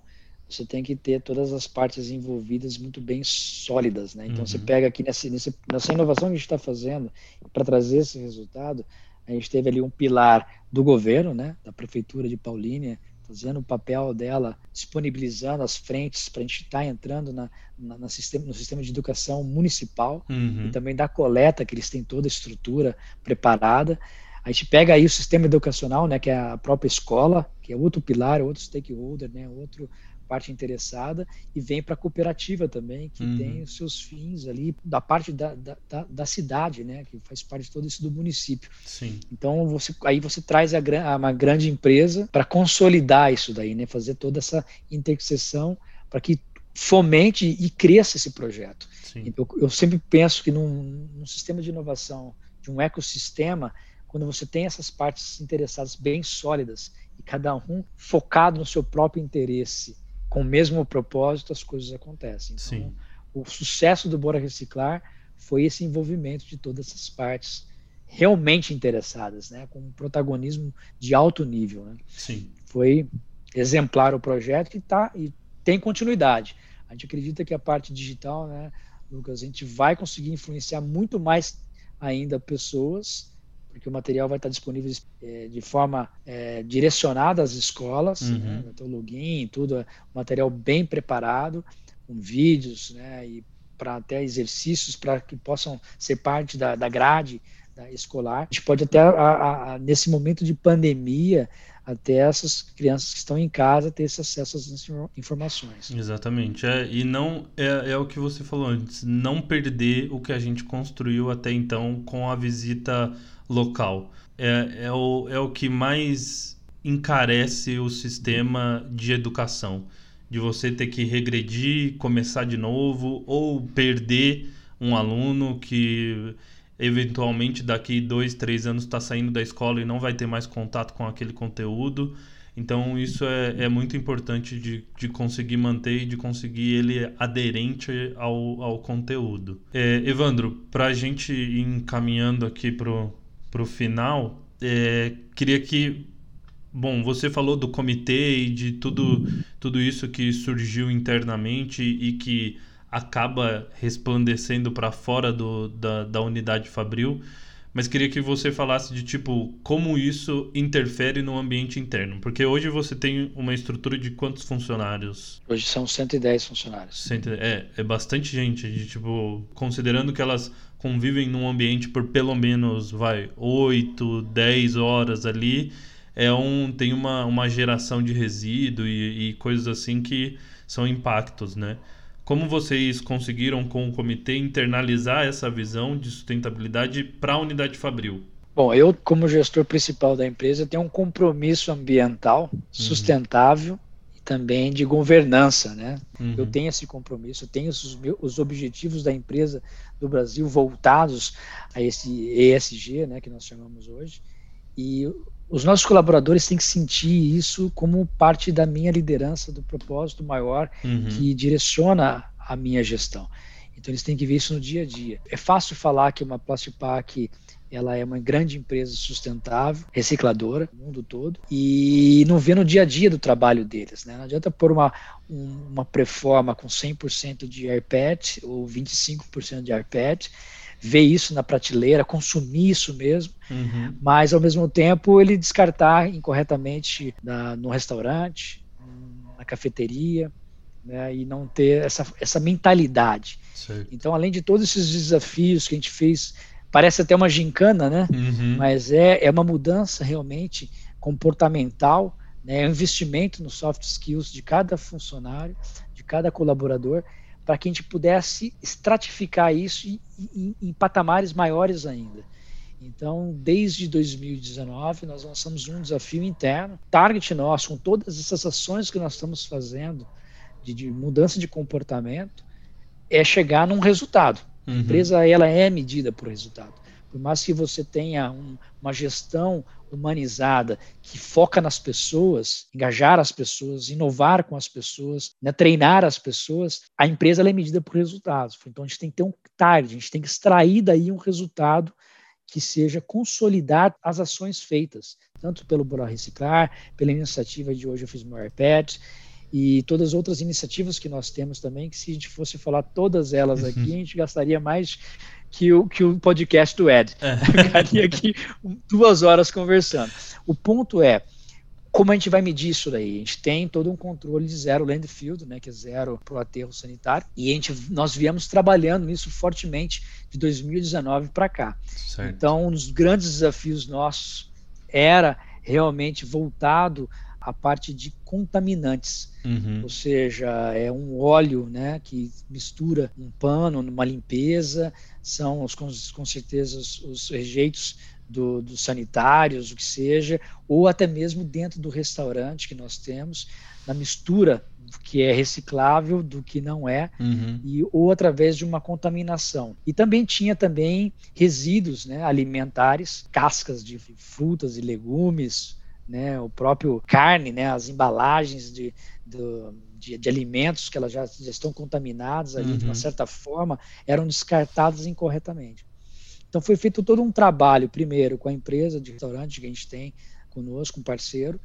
S2: você tem que ter todas as partes envolvidas muito bem sólidas, né? Então, uhum. você pega aqui nessa, nessa inovação que a gente está fazendo, para trazer esse resultado, a gente teve ali um pilar do governo, né? Da Prefeitura de Paulínia, fazendo o papel dela, disponibilizando as frentes para a gente estar tá entrando na, na, na, sistema, no sistema de educação municipal uhum. e também da coleta, que eles têm toda a estrutura preparada. A gente pega aí o sistema educacional, né, que é a própria escola, que é outro pilar, outro stakeholder, né, outro parte interessada e vem para a cooperativa também, que uhum. tem os seus fins ali da parte da, da, da, cidade, né, que faz parte de todo isso do município.
S1: Sim.
S2: Então você, aí você traz a, a uma grande empresa para consolidar isso daí, né, fazer toda essa interseção para que fomente e cresça esse projeto. Eu, eu, sempre penso que num, num sistema de inovação, de um ecossistema, quando você tem essas partes interessadas bem sólidas e cada um focado no seu próprio interesse com o mesmo propósito, as coisas acontecem. Então,
S1: Sim.
S2: o sucesso do Bora Reciclar foi esse envolvimento de todas essas partes realmente interessadas, né, com um protagonismo de alto nível. Né.
S1: Sim.
S2: Foi exemplar o projeto e, tá, e tem continuidade. A gente acredita que a parte digital, né, Lucas, a gente vai conseguir influenciar muito mais ainda pessoas, porque o material vai estar disponível é, de forma é, direcionada às escolas, uhum. né, vai ter o login, tudo, material bem preparado, com vídeos, né, e para até exercícios para que possam ser parte da, da grade da escolar. A gente pode até, a, a, nesse momento de pandemia, até essas crianças que estão em casa ter esse acesso às informações.
S1: Exatamente. É, e não é, é o que você falou antes, não perder o que a gente construiu até então com a visita local. É, é, o, é o que mais encarece o sistema de educação. De você ter que regredir, começar de novo, ou perder um aluno que eventualmente daqui dois, três anos está saindo da escola e não vai ter mais contato com aquele conteúdo. Então isso é, é muito importante de, de conseguir manter e de conseguir ele aderente ao, ao conteúdo. É, Evandro, para a gente ir encaminhando aqui para o final, é, queria que Bom, você falou do comitê e de tudo, tudo isso que surgiu internamente e que acaba resplandecendo para fora do, da, da unidade Fabril, mas queria que você falasse de tipo como isso interfere no ambiente interno, porque hoje você tem uma estrutura de quantos funcionários?
S2: Hoje são 110 funcionários.
S1: É, é bastante gente, de, tipo, considerando que elas convivem num ambiente por pelo menos, vai, 8, 10 horas ali, é um tem uma, uma geração de resíduo e, e coisas assim que são impactos, né? Como vocês conseguiram com o comitê internalizar essa visão de sustentabilidade para a unidade Fabril?
S2: Bom, eu como gestor principal da empresa tenho um compromisso ambiental uhum. sustentável uhum. Também de governança, né? Uhum. Eu tenho esse compromisso, eu tenho os, os objetivos da empresa do Brasil voltados a esse ESG, né, que nós chamamos hoje, e os nossos colaboradores têm que sentir isso como parte da minha liderança, do propósito maior uhum. que direciona a minha gestão. Então eles têm que ver isso no dia a dia. É fácil falar que uma Plastipac ela é uma grande empresa sustentável, recicladora, no mundo todo, e não vê no dia a dia do trabalho deles. Né? Não adianta pôr uma, uma preforma com 100% de AirPet ou 25% de AirPet ver isso na prateleira, consumir isso mesmo, uhum. mas ao mesmo tempo ele descartar incorretamente na, no restaurante, na cafeteria, né, e não ter essa, essa mentalidade. Certo. Então, além de todos esses desafios que a gente fez, parece até uma gincana, né? Uhum. Mas é, é uma mudança realmente comportamental, né, é um investimento nos soft skills de cada funcionário, de cada colaborador, para que a gente pudesse estratificar isso em, em, em, patamares maiores ainda. Então, desde 2019, nós lançamos um desafio interno, target nosso, com todas essas ações que nós estamos fazendo de, de mudança de comportamento, é chegar num resultado. Uhum. A empresa ela é medida por resultado. Por mais que você tenha um, uma gestão humanizada que foca nas pessoas, engajar as pessoas, inovar com as pessoas, né, treinar as pessoas, a empresa é medida por resultados. Então a gente tem que ter um target, a gente tem que extrair daí um resultado que seja consolidar as ações feitas, tanto pelo Bora Reciclar, pela iniciativa de hoje eu fiz meu iPad, e todas as outras iniciativas que nós temos também, que se a gente fosse falar todas elas aqui, a gente gastaria mais que o, que o podcast do Ed. É. Ficaria aqui duas horas conversando. O ponto é, como a gente vai medir isso daí? A gente tem todo um controle de zero landfill, né, que é zero para o aterro sanitário, e a gente, nós viemos trabalhando nisso fortemente de 2019 para cá. Certo. Então, um dos grandes desafios nossos era realmente voltado a parte de contaminantes, uhum. ou seja, é um óleo né, que mistura um pano numa limpeza, são os, com certeza os, os rejeitos do, dos sanitários, o que seja, ou até mesmo dentro do restaurante que nós temos, na mistura do que é reciclável do que não é, uhum. e, ou através de uma contaminação. E também tinha também resíduos né, alimentares, cascas de frutas e legumes, né, o próprio carne, né, as embalagens de, do, de, de, alimentos que elas já, já estão contaminadas ali uhum. de uma uhum. certa forma eram descartadas incorretamente. Então foi feito todo um trabalho, primeiro, com a empresa de restaurante que a gente tem conosco, um parceiro,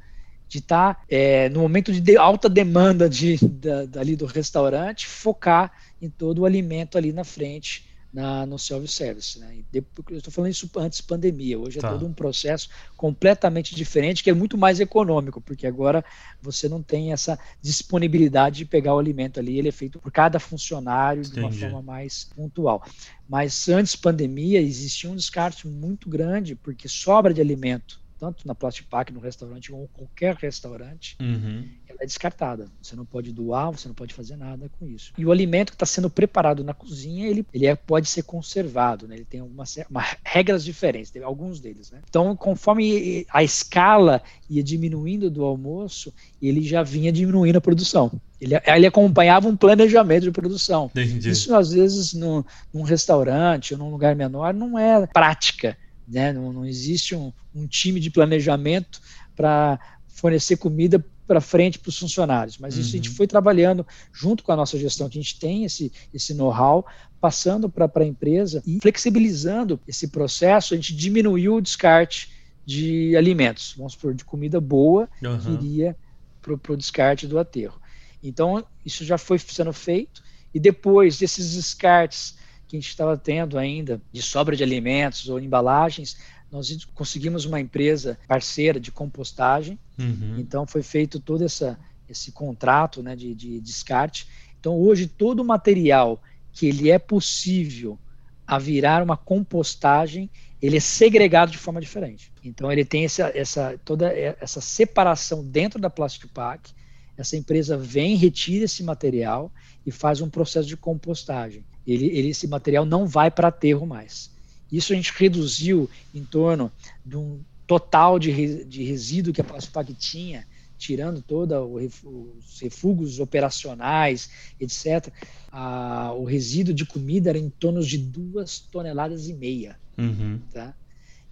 S2: de estar tá, é, no momento de alta demanda de, da, dali do restaurante, focar em todo o alimento ali na frente na, no self-service. Né? eu estou falando isso antes pandemia. Hoje é tá. é todo um processo completamente diferente, que é muito mais econômico, porque agora você não tem essa disponibilidade de pegar o alimento ali, ele é feito por cada funcionário Entendi. de uma forma mais pontual. Mas antes pandemia existia um descarte muito grande, porque sobra de alimento tanto na Plastipac, no restaurante ou qualquer restaurante, uhum. ela é descartada. Você não pode doar, você não pode fazer nada com isso. E o alimento que está sendo preparado na cozinha, ele, ele é, pode ser conservado, né? ele tem algumas uma, regras diferentes, tem alguns deles. Né? Então, conforme a escala ia diminuindo do almoço, ele já vinha diminuindo a produção. Ele, ele acompanhava um planejamento de produção. Entendi. Isso, às vezes, no, num restaurante ou num lugar menor, não é prática né? Não, não existe um, um time de planejamento para fornecer comida para frente para os funcionários. Mas isso a gente uhum. foi trabalhando junto com a nossa gestão, que a gente tem esse, esse know-how, passando para a empresa e flexibilizando esse processo, a gente diminuiu o descarte de alimentos, vamos supor, de comida boa, uhum. que iria para o descarte do aterro. Então, isso já foi sendo feito, e depois desses descartes que a gente estava tendo ainda de sobra de alimentos ou embalagens, nós conseguimos uma empresa parceira de compostagem. Uhum. Então foi feito todo essa, esse contrato né, de, de descarte. Então hoje todo o material que ele é possível a virar uma compostagem, ele é segregado de forma diferente. Então ele tem essa, essa toda essa separação dentro da Plastic Pack. Essa empresa vem, retira esse material e faz um processo de compostagem ele, ele, esse material não vai para aterro mais. Isso a gente reduziu em torno de um total de, de resíduo que a Plastipac tinha, tirando todos os refugos operacionais, etc. Ah, o resíduo de comida era em torno de duas toneladas e meia. Uhum. Tá?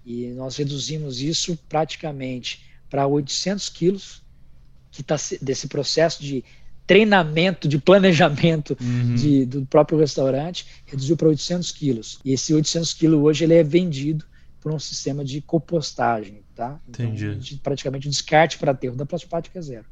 S2: E nós reduzimos isso praticamente para 800 quilos, que está desse processo de treinamento, de planejamento uhum. de, do próprio restaurante, reduziu para 800 quilos. E esse 800 quilos hoje ele é vendido por um sistema de compostagem, tá? Então, Entendi. praticamente o descarte para aterro da plasmática é zero.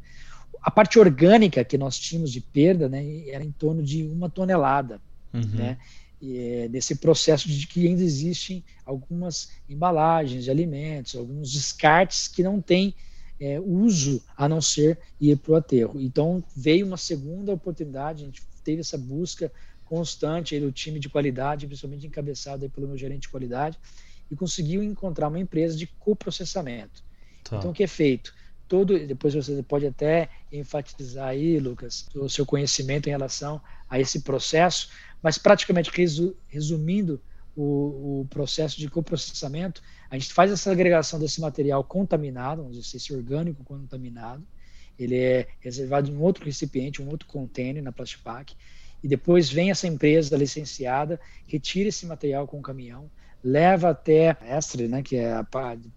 S2: A parte orgânica que nós tínhamos de perda, né, era em torno de uma tonelada, uhum. né? E, é, nesse processo de que ainda existem algumas embalagens de alimentos, alguns descartes que não têm é, uso a não ser ir para o aterro. Então veio uma segunda oportunidade, a gente teve essa busca constante aí do time de qualidade, principalmente encabeçado aí pelo meu gerente de qualidade, e conseguiu encontrar uma empresa de coprocessamento. Tá. Então o que é feito? Todo, depois você pode até enfatizar aí, Lucas, o seu conhecimento em relação a esse processo, mas praticamente resumindo o, o processo de coprocessamento, a gente faz essa agregação desse material contaminado, vamos dizer, esse orgânico contaminado, ele é reservado em outro recipiente, um outro container na Plastipac, e depois vem essa empresa licenciada, retira esse material com o caminhão, leva até a Estre, né, que é a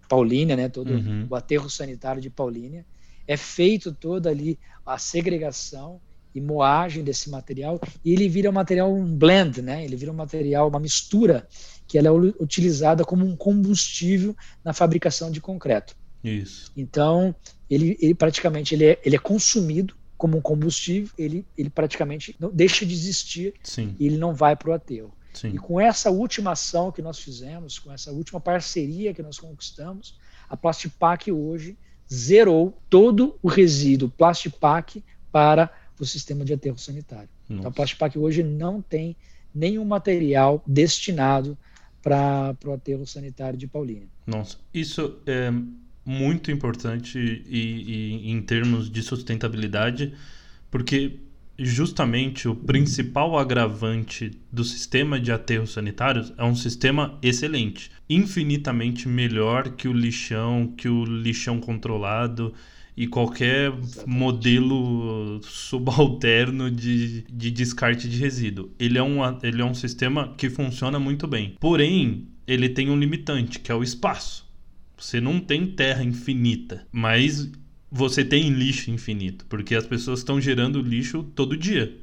S2: Paulínia, né, todo uhum. o aterro sanitário de Paulínia, é feito toda ali a segregação e moagem desse material e ele vira um material um blend, né? Ele vira um material, uma mistura que ela é utilizada como um combustível na fabricação de concreto. Isso. Então, ele, ele praticamente ele é, ele é consumido como um combustível, ele, ele praticamente não, deixa de existir Sim. e ele não vai para o aterro. Sim. E com essa última ação que nós fizemos, com essa última parceria que nós conquistamos, a Plastipac hoje zerou todo o resíduo Plastipac para o sistema de aterro sanitário. Nossa. Então, a Plastipac hoje não tem nenhum material destinado para o aterro sanitário de Paulínia.
S1: Nossa, isso é muito importante e, e, em termos de sustentabilidade, porque justamente o principal agravante do sistema de aterros sanitários é um sistema excelente, infinitamente melhor que o lixão, que o lixão controlado e qualquer Exatamente. modelo subalterno de, de descarte de resíduo. Ele é, um, ele é um sistema que funciona muito bem. Porém, ele tem um limitante, que é o espaço. Você não tem terra infinita, mas você tem lixo infinito, porque as pessoas estão gerando lixo todo dia.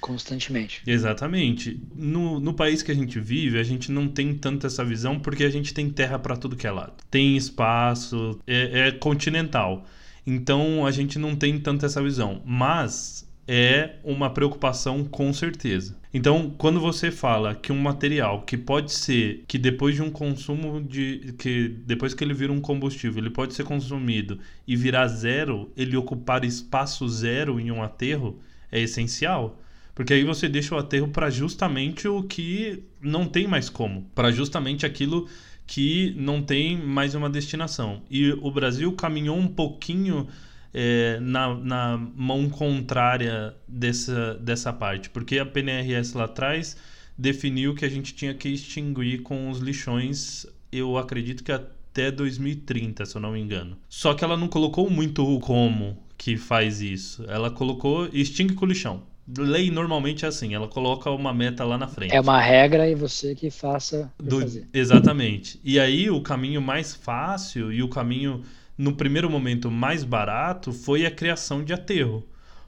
S2: Constantemente.
S1: Exatamente. No, no país que a gente vive, a gente não tem tanto essa visão porque a gente tem terra para tudo que é lado. Tem espaço, é, é continental. Então a gente não tem tanto essa visão. Mas é uma preocupação com certeza. Então, quando você fala que um material que pode ser que depois de um consumo de que depois que ele vira um combustível, ele pode ser consumido e virar zero, ele ocupar espaço zero em um aterro é essencial. Porque aí você deixa o aterro para justamente o que não tem mais como, para justamente aquilo que não tem mais uma destinação. E o Brasil caminhou um pouquinho é, na, na mão contrária dessa, dessa parte, porque a PNRS lá atrás definiu que a gente tinha que extinguir com os lixões, eu acredito que até 2030, se eu não me engano. Só que ela não colocou muito como que faz isso. Ela colocou extingue com o lixão. Lei normalmente é assim, ela coloca uma meta lá na frente.
S2: É uma regra e você que faça.
S1: Do, exatamente. E aí o caminho mais fácil e o caminho no primeiro momento mais barato foi a criação de aterro.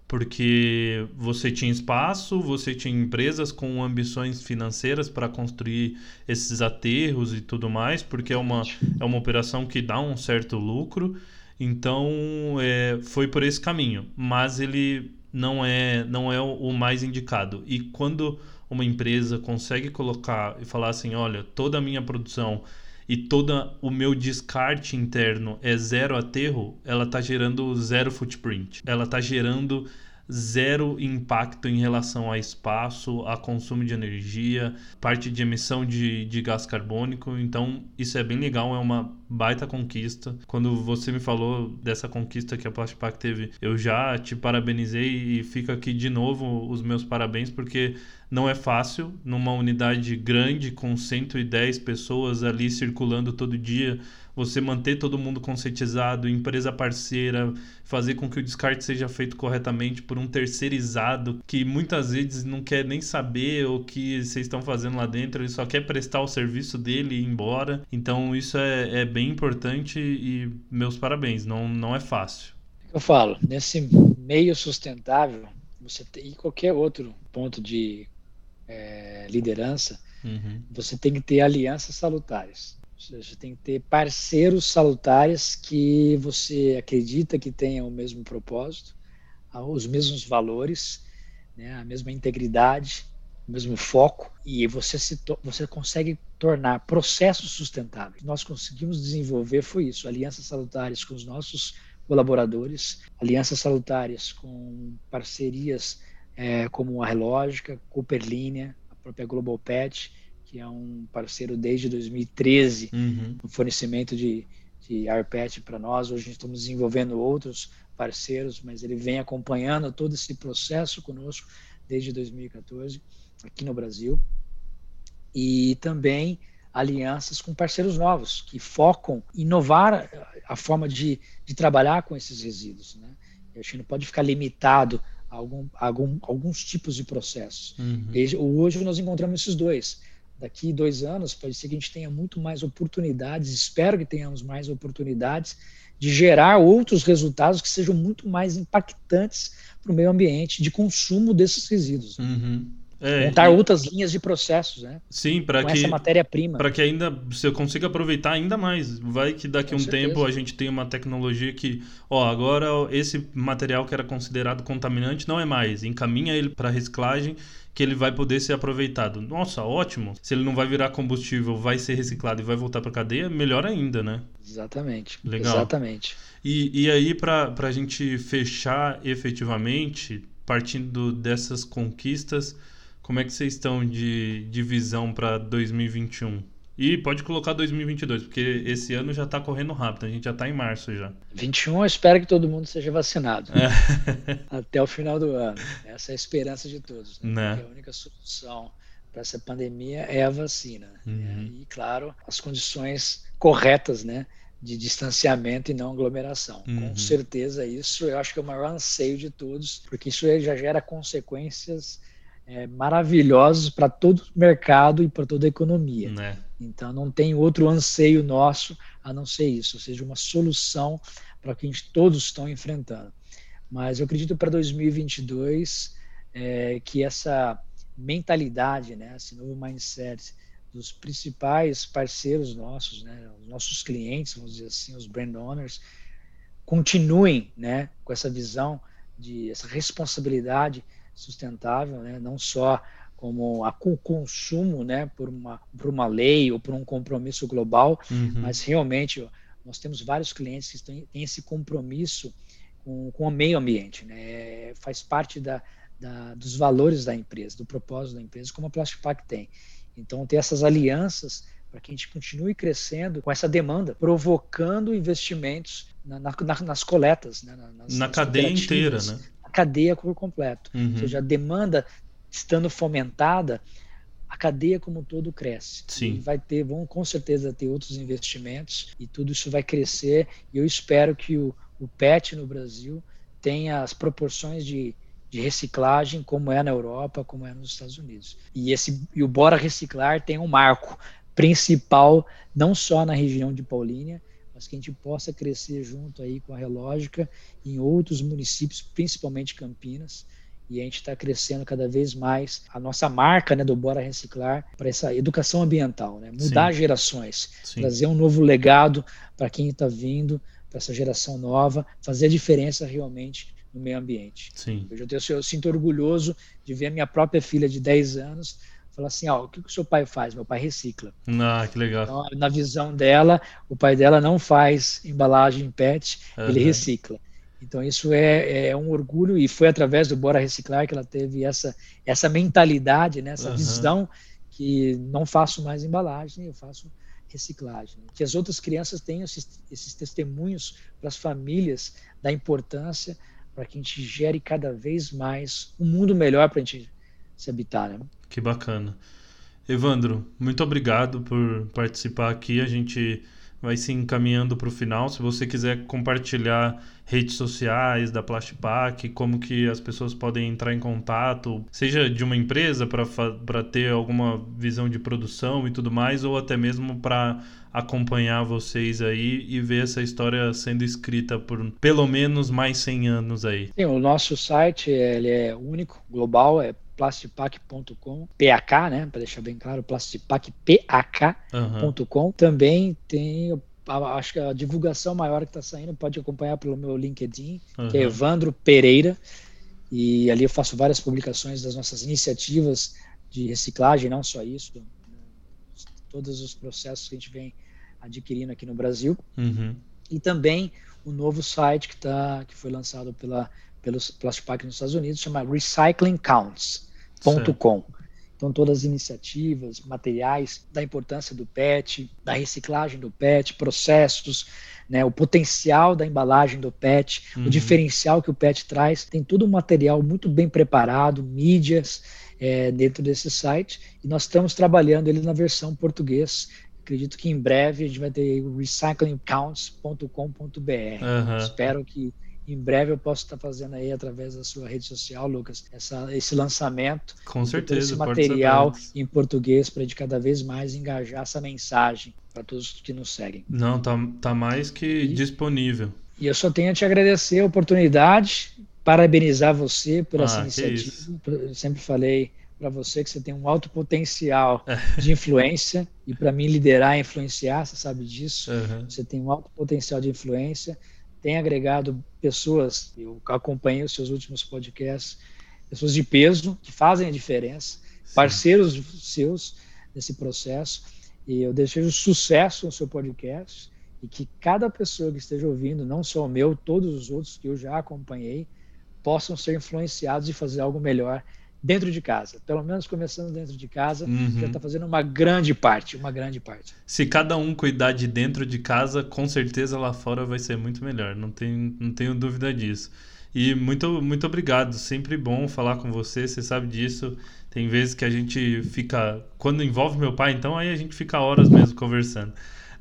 S1: Porque você tinha espaço, você tinha empresas com ambições financeiras para construir esses aterros e tudo mais, porque é uma, é uma operação que dá um certo lucro. Então é, foi por esse caminho. Mas ele não é, não é o mais indicado. E quando uma empresa consegue colocar e falar assim: olha, toda a minha produção e todo o meu descarte interno é zero aterro, ela está gerando zero footprint. Ela está gerando zero impacto em relação a espaço, a consumo de energia, parte de emissão de, de gás carbônico. Então, isso é bem legal, é uma baita conquista. Quando você me falou dessa conquista que a Plastipac teve, eu já te parabenizei e fica aqui de novo os meus parabéns, porque não é fácil numa unidade grande com 110 pessoas ali circulando todo dia, você manter todo mundo conscientizado, empresa parceira, fazer com que o descarte seja feito corretamente por um terceirizado que muitas vezes não quer nem saber o que vocês estão fazendo lá dentro, ele só quer prestar o serviço dele e ir embora. Então isso é, é bem importante e meus parabéns, não, não é fácil.
S2: Eu falo, nesse meio sustentável, você tem, e qualquer outro ponto de é, liderança, uhum. você tem que ter alianças salutares. Você tem que ter parceiros salutares que você acredita que tenham o mesmo propósito, os mesmos valores, né, a mesma integridade, o mesmo foco, e você, se você consegue tornar processos sustentáveis. Nós conseguimos desenvolver foi isso, alianças salutares com os nossos colaboradores, alianças salutares com parcerias é, como a Relógica, Cooperlinea, a própria Global Pet, que é um parceiro desde 2013 uhum. no fornecimento de, de para nós. Hoje estamos desenvolvendo outros parceiros, mas ele vem acompanhando todo esse processo conosco desde 2014 aqui no Brasil. E também alianças com parceiros novos que focam em inovar a forma de, de trabalhar com esses resíduos. Né? A gente não pode ficar limitado algum, algum, alguns tipos de processos. Uhum. Hoje nós encontramos esses dois. Daqui dois anos, pode ser que a gente tenha muito mais oportunidades, espero que tenhamos mais oportunidades de gerar outros resultados que sejam muito mais impactantes para o meio ambiente de consumo desses resíduos. Uhum. É, montar e... outras linhas de processos, né?
S1: Sim, para que
S2: essa matéria-prima.
S1: Para que ainda você consiga aproveitar ainda mais. Vai que daqui a um certeza. tempo a gente tem uma tecnologia que, ó, agora esse material que era considerado contaminante não é mais. Encaminha ele para reciclagem que ele vai poder ser aproveitado. Nossa, ótimo. Se ele não vai virar combustível, vai ser reciclado e vai voltar para cadeia, melhor ainda, né?
S2: Exatamente. Legal. Exatamente.
S1: E, e aí, para a gente fechar efetivamente, partindo dessas conquistas, como é que vocês estão de, de visão para 2021? E pode colocar 2022, porque esse ano já está correndo rápido, a gente já está em março já.
S2: 21, eu espero que todo mundo seja vacinado é. até o final do ano. Essa é a esperança de todos. Né? né? a única solução para essa pandemia é a vacina. Né? Uhum. E, claro, as condições corretas, né? de distanciamento e não aglomeração. Uhum. Com certeza isso eu acho que é o maior anseio de todos, porque isso já gera consequências é, maravilhosos para todo o mercado e para toda a economia. Né? Então, não tem outro anseio nosso a não ser isso, ou seja, uma solução para o que a gente, todos estão enfrentando. Mas eu acredito para 2022 é, que essa mentalidade, né, esse novo mindset dos principais parceiros nossos, né, os nossos clientes, vamos dizer assim, os brand owners, continuem, né, com essa visão de essa responsabilidade sustentável, né, não só como a, o consumo, né, por uma, por uma lei ou por um compromisso global, uhum. mas realmente nós temos vários clientes que têm, têm esse compromisso com, com o meio ambiente, né, faz parte da, da, dos valores da empresa, do propósito da empresa, como a Plastic Pack tem. Então, ter essas alianças para que a gente continue crescendo com essa demanda, provocando investimentos na, na, nas coletas, né,
S1: nas, na nas cadeia inteira, né?
S2: A cadeia por completo. Uhum. Ou seja, a demanda estando fomentada, a cadeia como um todo cresce.
S1: Sim.
S2: E vai ter, vão com certeza ter outros investimentos e tudo isso vai crescer. E eu espero que o, o PET no Brasil tenha as proporções de, de reciclagem como é na Europa, como é nos Estados Unidos. E esse e o Bora Reciclar tem um marco principal não só na região de Paulínia, mas que a gente possa crescer junto aí com a Relógica em outros municípios, principalmente Campinas, e a gente está crescendo cada vez mais a nossa marca né, do Bora Reciclar para essa educação ambiental, né? mudar Sim. gerações, Sim. trazer um novo legado para quem está vindo, para essa geração nova, fazer a diferença realmente no meio ambiente.
S1: Sim.
S2: Eu, tenho, eu sinto orgulhoso de ver a minha própria filha de 10 anos falar assim, ó, o que, que o seu pai faz? Meu pai recicla.
S1: Ah, que legal.
S2: Então, na visão dela, o pai dela não faz embalagem PET, uhum. ele recicla. Então isso é, é, um orgulho e foi através do Bora Reciclar que ela teve essa, essa mentalidade, né, essa uhum. visão que não faço mais embalagem, eu faço reciclagem. Que as outras crianças tenham esses, esses testemunhos para as famílias da importância para que a gente gere cada vez mais um mundo melhor para a gente se habitar. Né?
S1: Que bacana. Evandro, muito obrigado por participar aqui. A gente vai se encaminhando para o final. Se você quiser compartilhar redes sociais da Plastipac, como que as pessoas podem entrar em contato, seja de uma empresa para ter alguma visão de produção e tudo mais, ou até mesmo para acompanhar vocês aí e ver essa história sendo escrita por pelo menos mais 100 anos aí.
S2: Sim, o nosso site ele é único, global, é plastipac.com, PAK, né, para deixar bem claro, plastipacpak.com. Uhum. Também tem acho que a divulgação maior que está saindo pode acompanhar pelo meu LinkedIn, uhum. que é Evandro Pereira, e ali eu faço várias publicações das nossas iniciativas de reciclagem, não só isso, todos os processos que a gente vem adquirindo aqui no Brasil,
S1: uhum.
S2: e também o novo site que, tá, que foi lançado pela, pelo Plastipac nos Estados Unidos, chama Recycling Counts pet.com. Então, todas as iniciativas, materiais da importância do PET, da reciclagem do PET, processos, né, o potencial da embalagem do PET, uhum. o diferencial que o PET traz. Tem todo um material muito bem preparado, mídias é, dentro desse site. E nós estamos trabalhando ele na versão português. Acredito que em breve a gente vai ter recyclingcounts.com.br. Uhum. Espero que em breve eu posso estar fazendo aí através da sua rede social, Lucas, essa, esse lançamento.
S1: Com certeza.
S2: Esse material em português para de cada vez mais engajar essa mensagem para todos que nos seguem.
S1: Não, tá, tá mais que e, disponível.
S2: E eu só tenho a te agradecer a oportunidade, parabenizar você por ah, essa iniciativa. Eu sempre falei para você que você tem um alto potencial de influência e para mim liderar e influenciar, você sabe disso. Uhum. Você tem um alto potencial de influência tem agregado pessoas, eu acompanhei os seus últimos podcasts, pessoas de peso que fazem a diferença, Sim. parceiros seus nesse processo. E eu desejo sucesso no seu podcast e que cada pessoa que esteja ouvindo, não só o meu, todos os outros que eu já acompanhei, possam ser influenciados e fazer algo melhor dentro de casa. Pelo menos começando dentro de casa, uhum. já está fazendo uma grande parte, uma grande parte.
S1: Se cada um cuidar de dentro de casa, com certeza lá fora vai ser muito melhor. Não, tem, não tenho dúvida disso. E muito, muito obrigado. Sempre bom falar com você. Você sabe disso. Tem vezes que a gente fica. Quando envolve meu pai, então aí a gente fica horas mesmo conversando.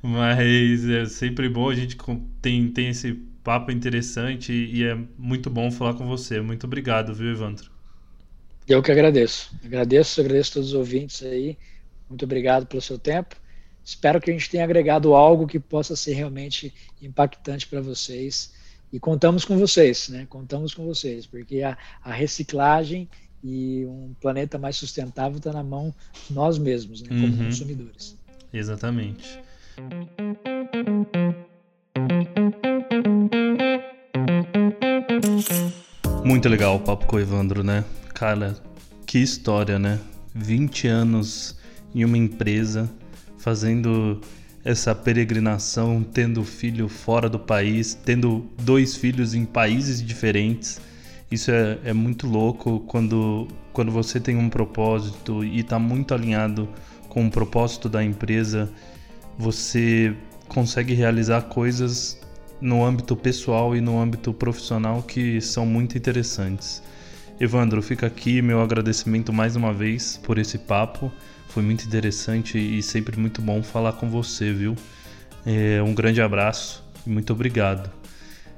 S1: Mas é sempre bom, a gente tem, tem esse papo interessante e é muito bom falar com você. Muito obrigado, viu, Evandro?
S2: Eu que agradeço. Agradeço, agradeço a todos os ouvintes aí. Muito obrigado pelo seu tempo. Espero que a gente tenha agregado algo que possa ser realmente impactante para vocês. E contamos com vocês, né? Contamos com vocês, porque a, a reciclagem e um planeta mais sustentável está na mão de nós mesmos, né, como uhum. consumidores.
S1: Exatamente. Muito legal o papo com o Evandro, né? Cara, que história, né? 20 anos em uma empresa, fazendo essa peregrinação, tendo filho fora do país, tendo dois filhos em países diferentes. Isso é, é muito louco quando, quando você tem um propósito e está muito alinhado com o propósito da empresa, você consegue realizar coisas no âmbito pessoal e no âmbito profissional que são muito interessantes. Evandro, fica aqui meu agradecimento mais uma vez por esse papo. Foi muito interessante e sempre muito bom falar com você, viu? É, um grande abraço e muito obrigado.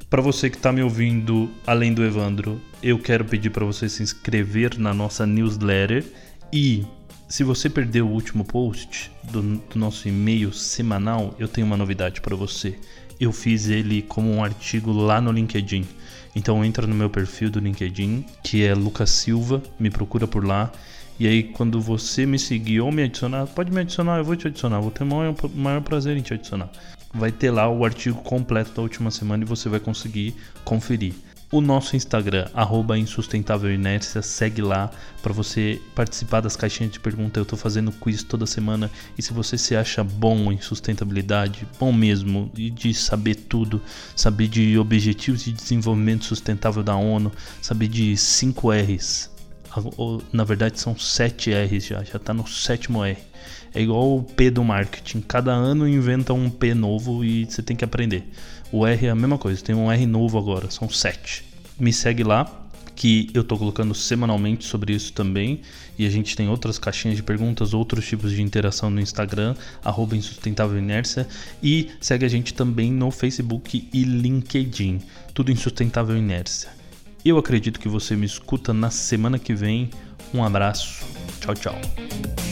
S1: Para você que está me ouvindo, além do Evandro, eu quero pedir para você se inscrever na nossa newsletter e se você perdeu o último post do, do nosso e-mail semanal, eu tenho uma novidade para você. Eu fiz ele como um artigo lá no LinkedIn. Então entra no meu perfil do LinkedIn, que é Lucas Silva, me procura por lá. E aí quando você me seguir ou me adicionar, pode me adicionar, eu vou te adicionar, vou ter o maior, maior prazer em te adicionar. Vai ter lá o artigo completo da última semana e você vai conseguir conferir o nosso Instagram, arroba Insustentável Inércia, segue lá para você participar das caixinhas de pergunta. Eu estou fazendo quiz toda semana e se você se acha bom em sustentabilidade, bom mesmo, e de saber tudo, saber de objetivos de desenvolvimento sustentável da ONU, saber de 5 R's, na verdade são 7 R's já, já está no sétimo R. É igual o P do marketing, cada ano inventa um P novo e você tem que aprender. O R é a mesma coisa, tem um R novo agora, são sete. Me segue lá, que eu tô colocando semanalmente sobre isso também. E a gente tem outras caixinhas de perguntas, outros tipos de interação no Instagram, arroba Insustentável Inércia. E segue a gente também no Facebook e LinkedIn, tudo Insustentável Inércia. Eu acredito que você me escuta na semana que vem. Um abraço, tchau, tchau.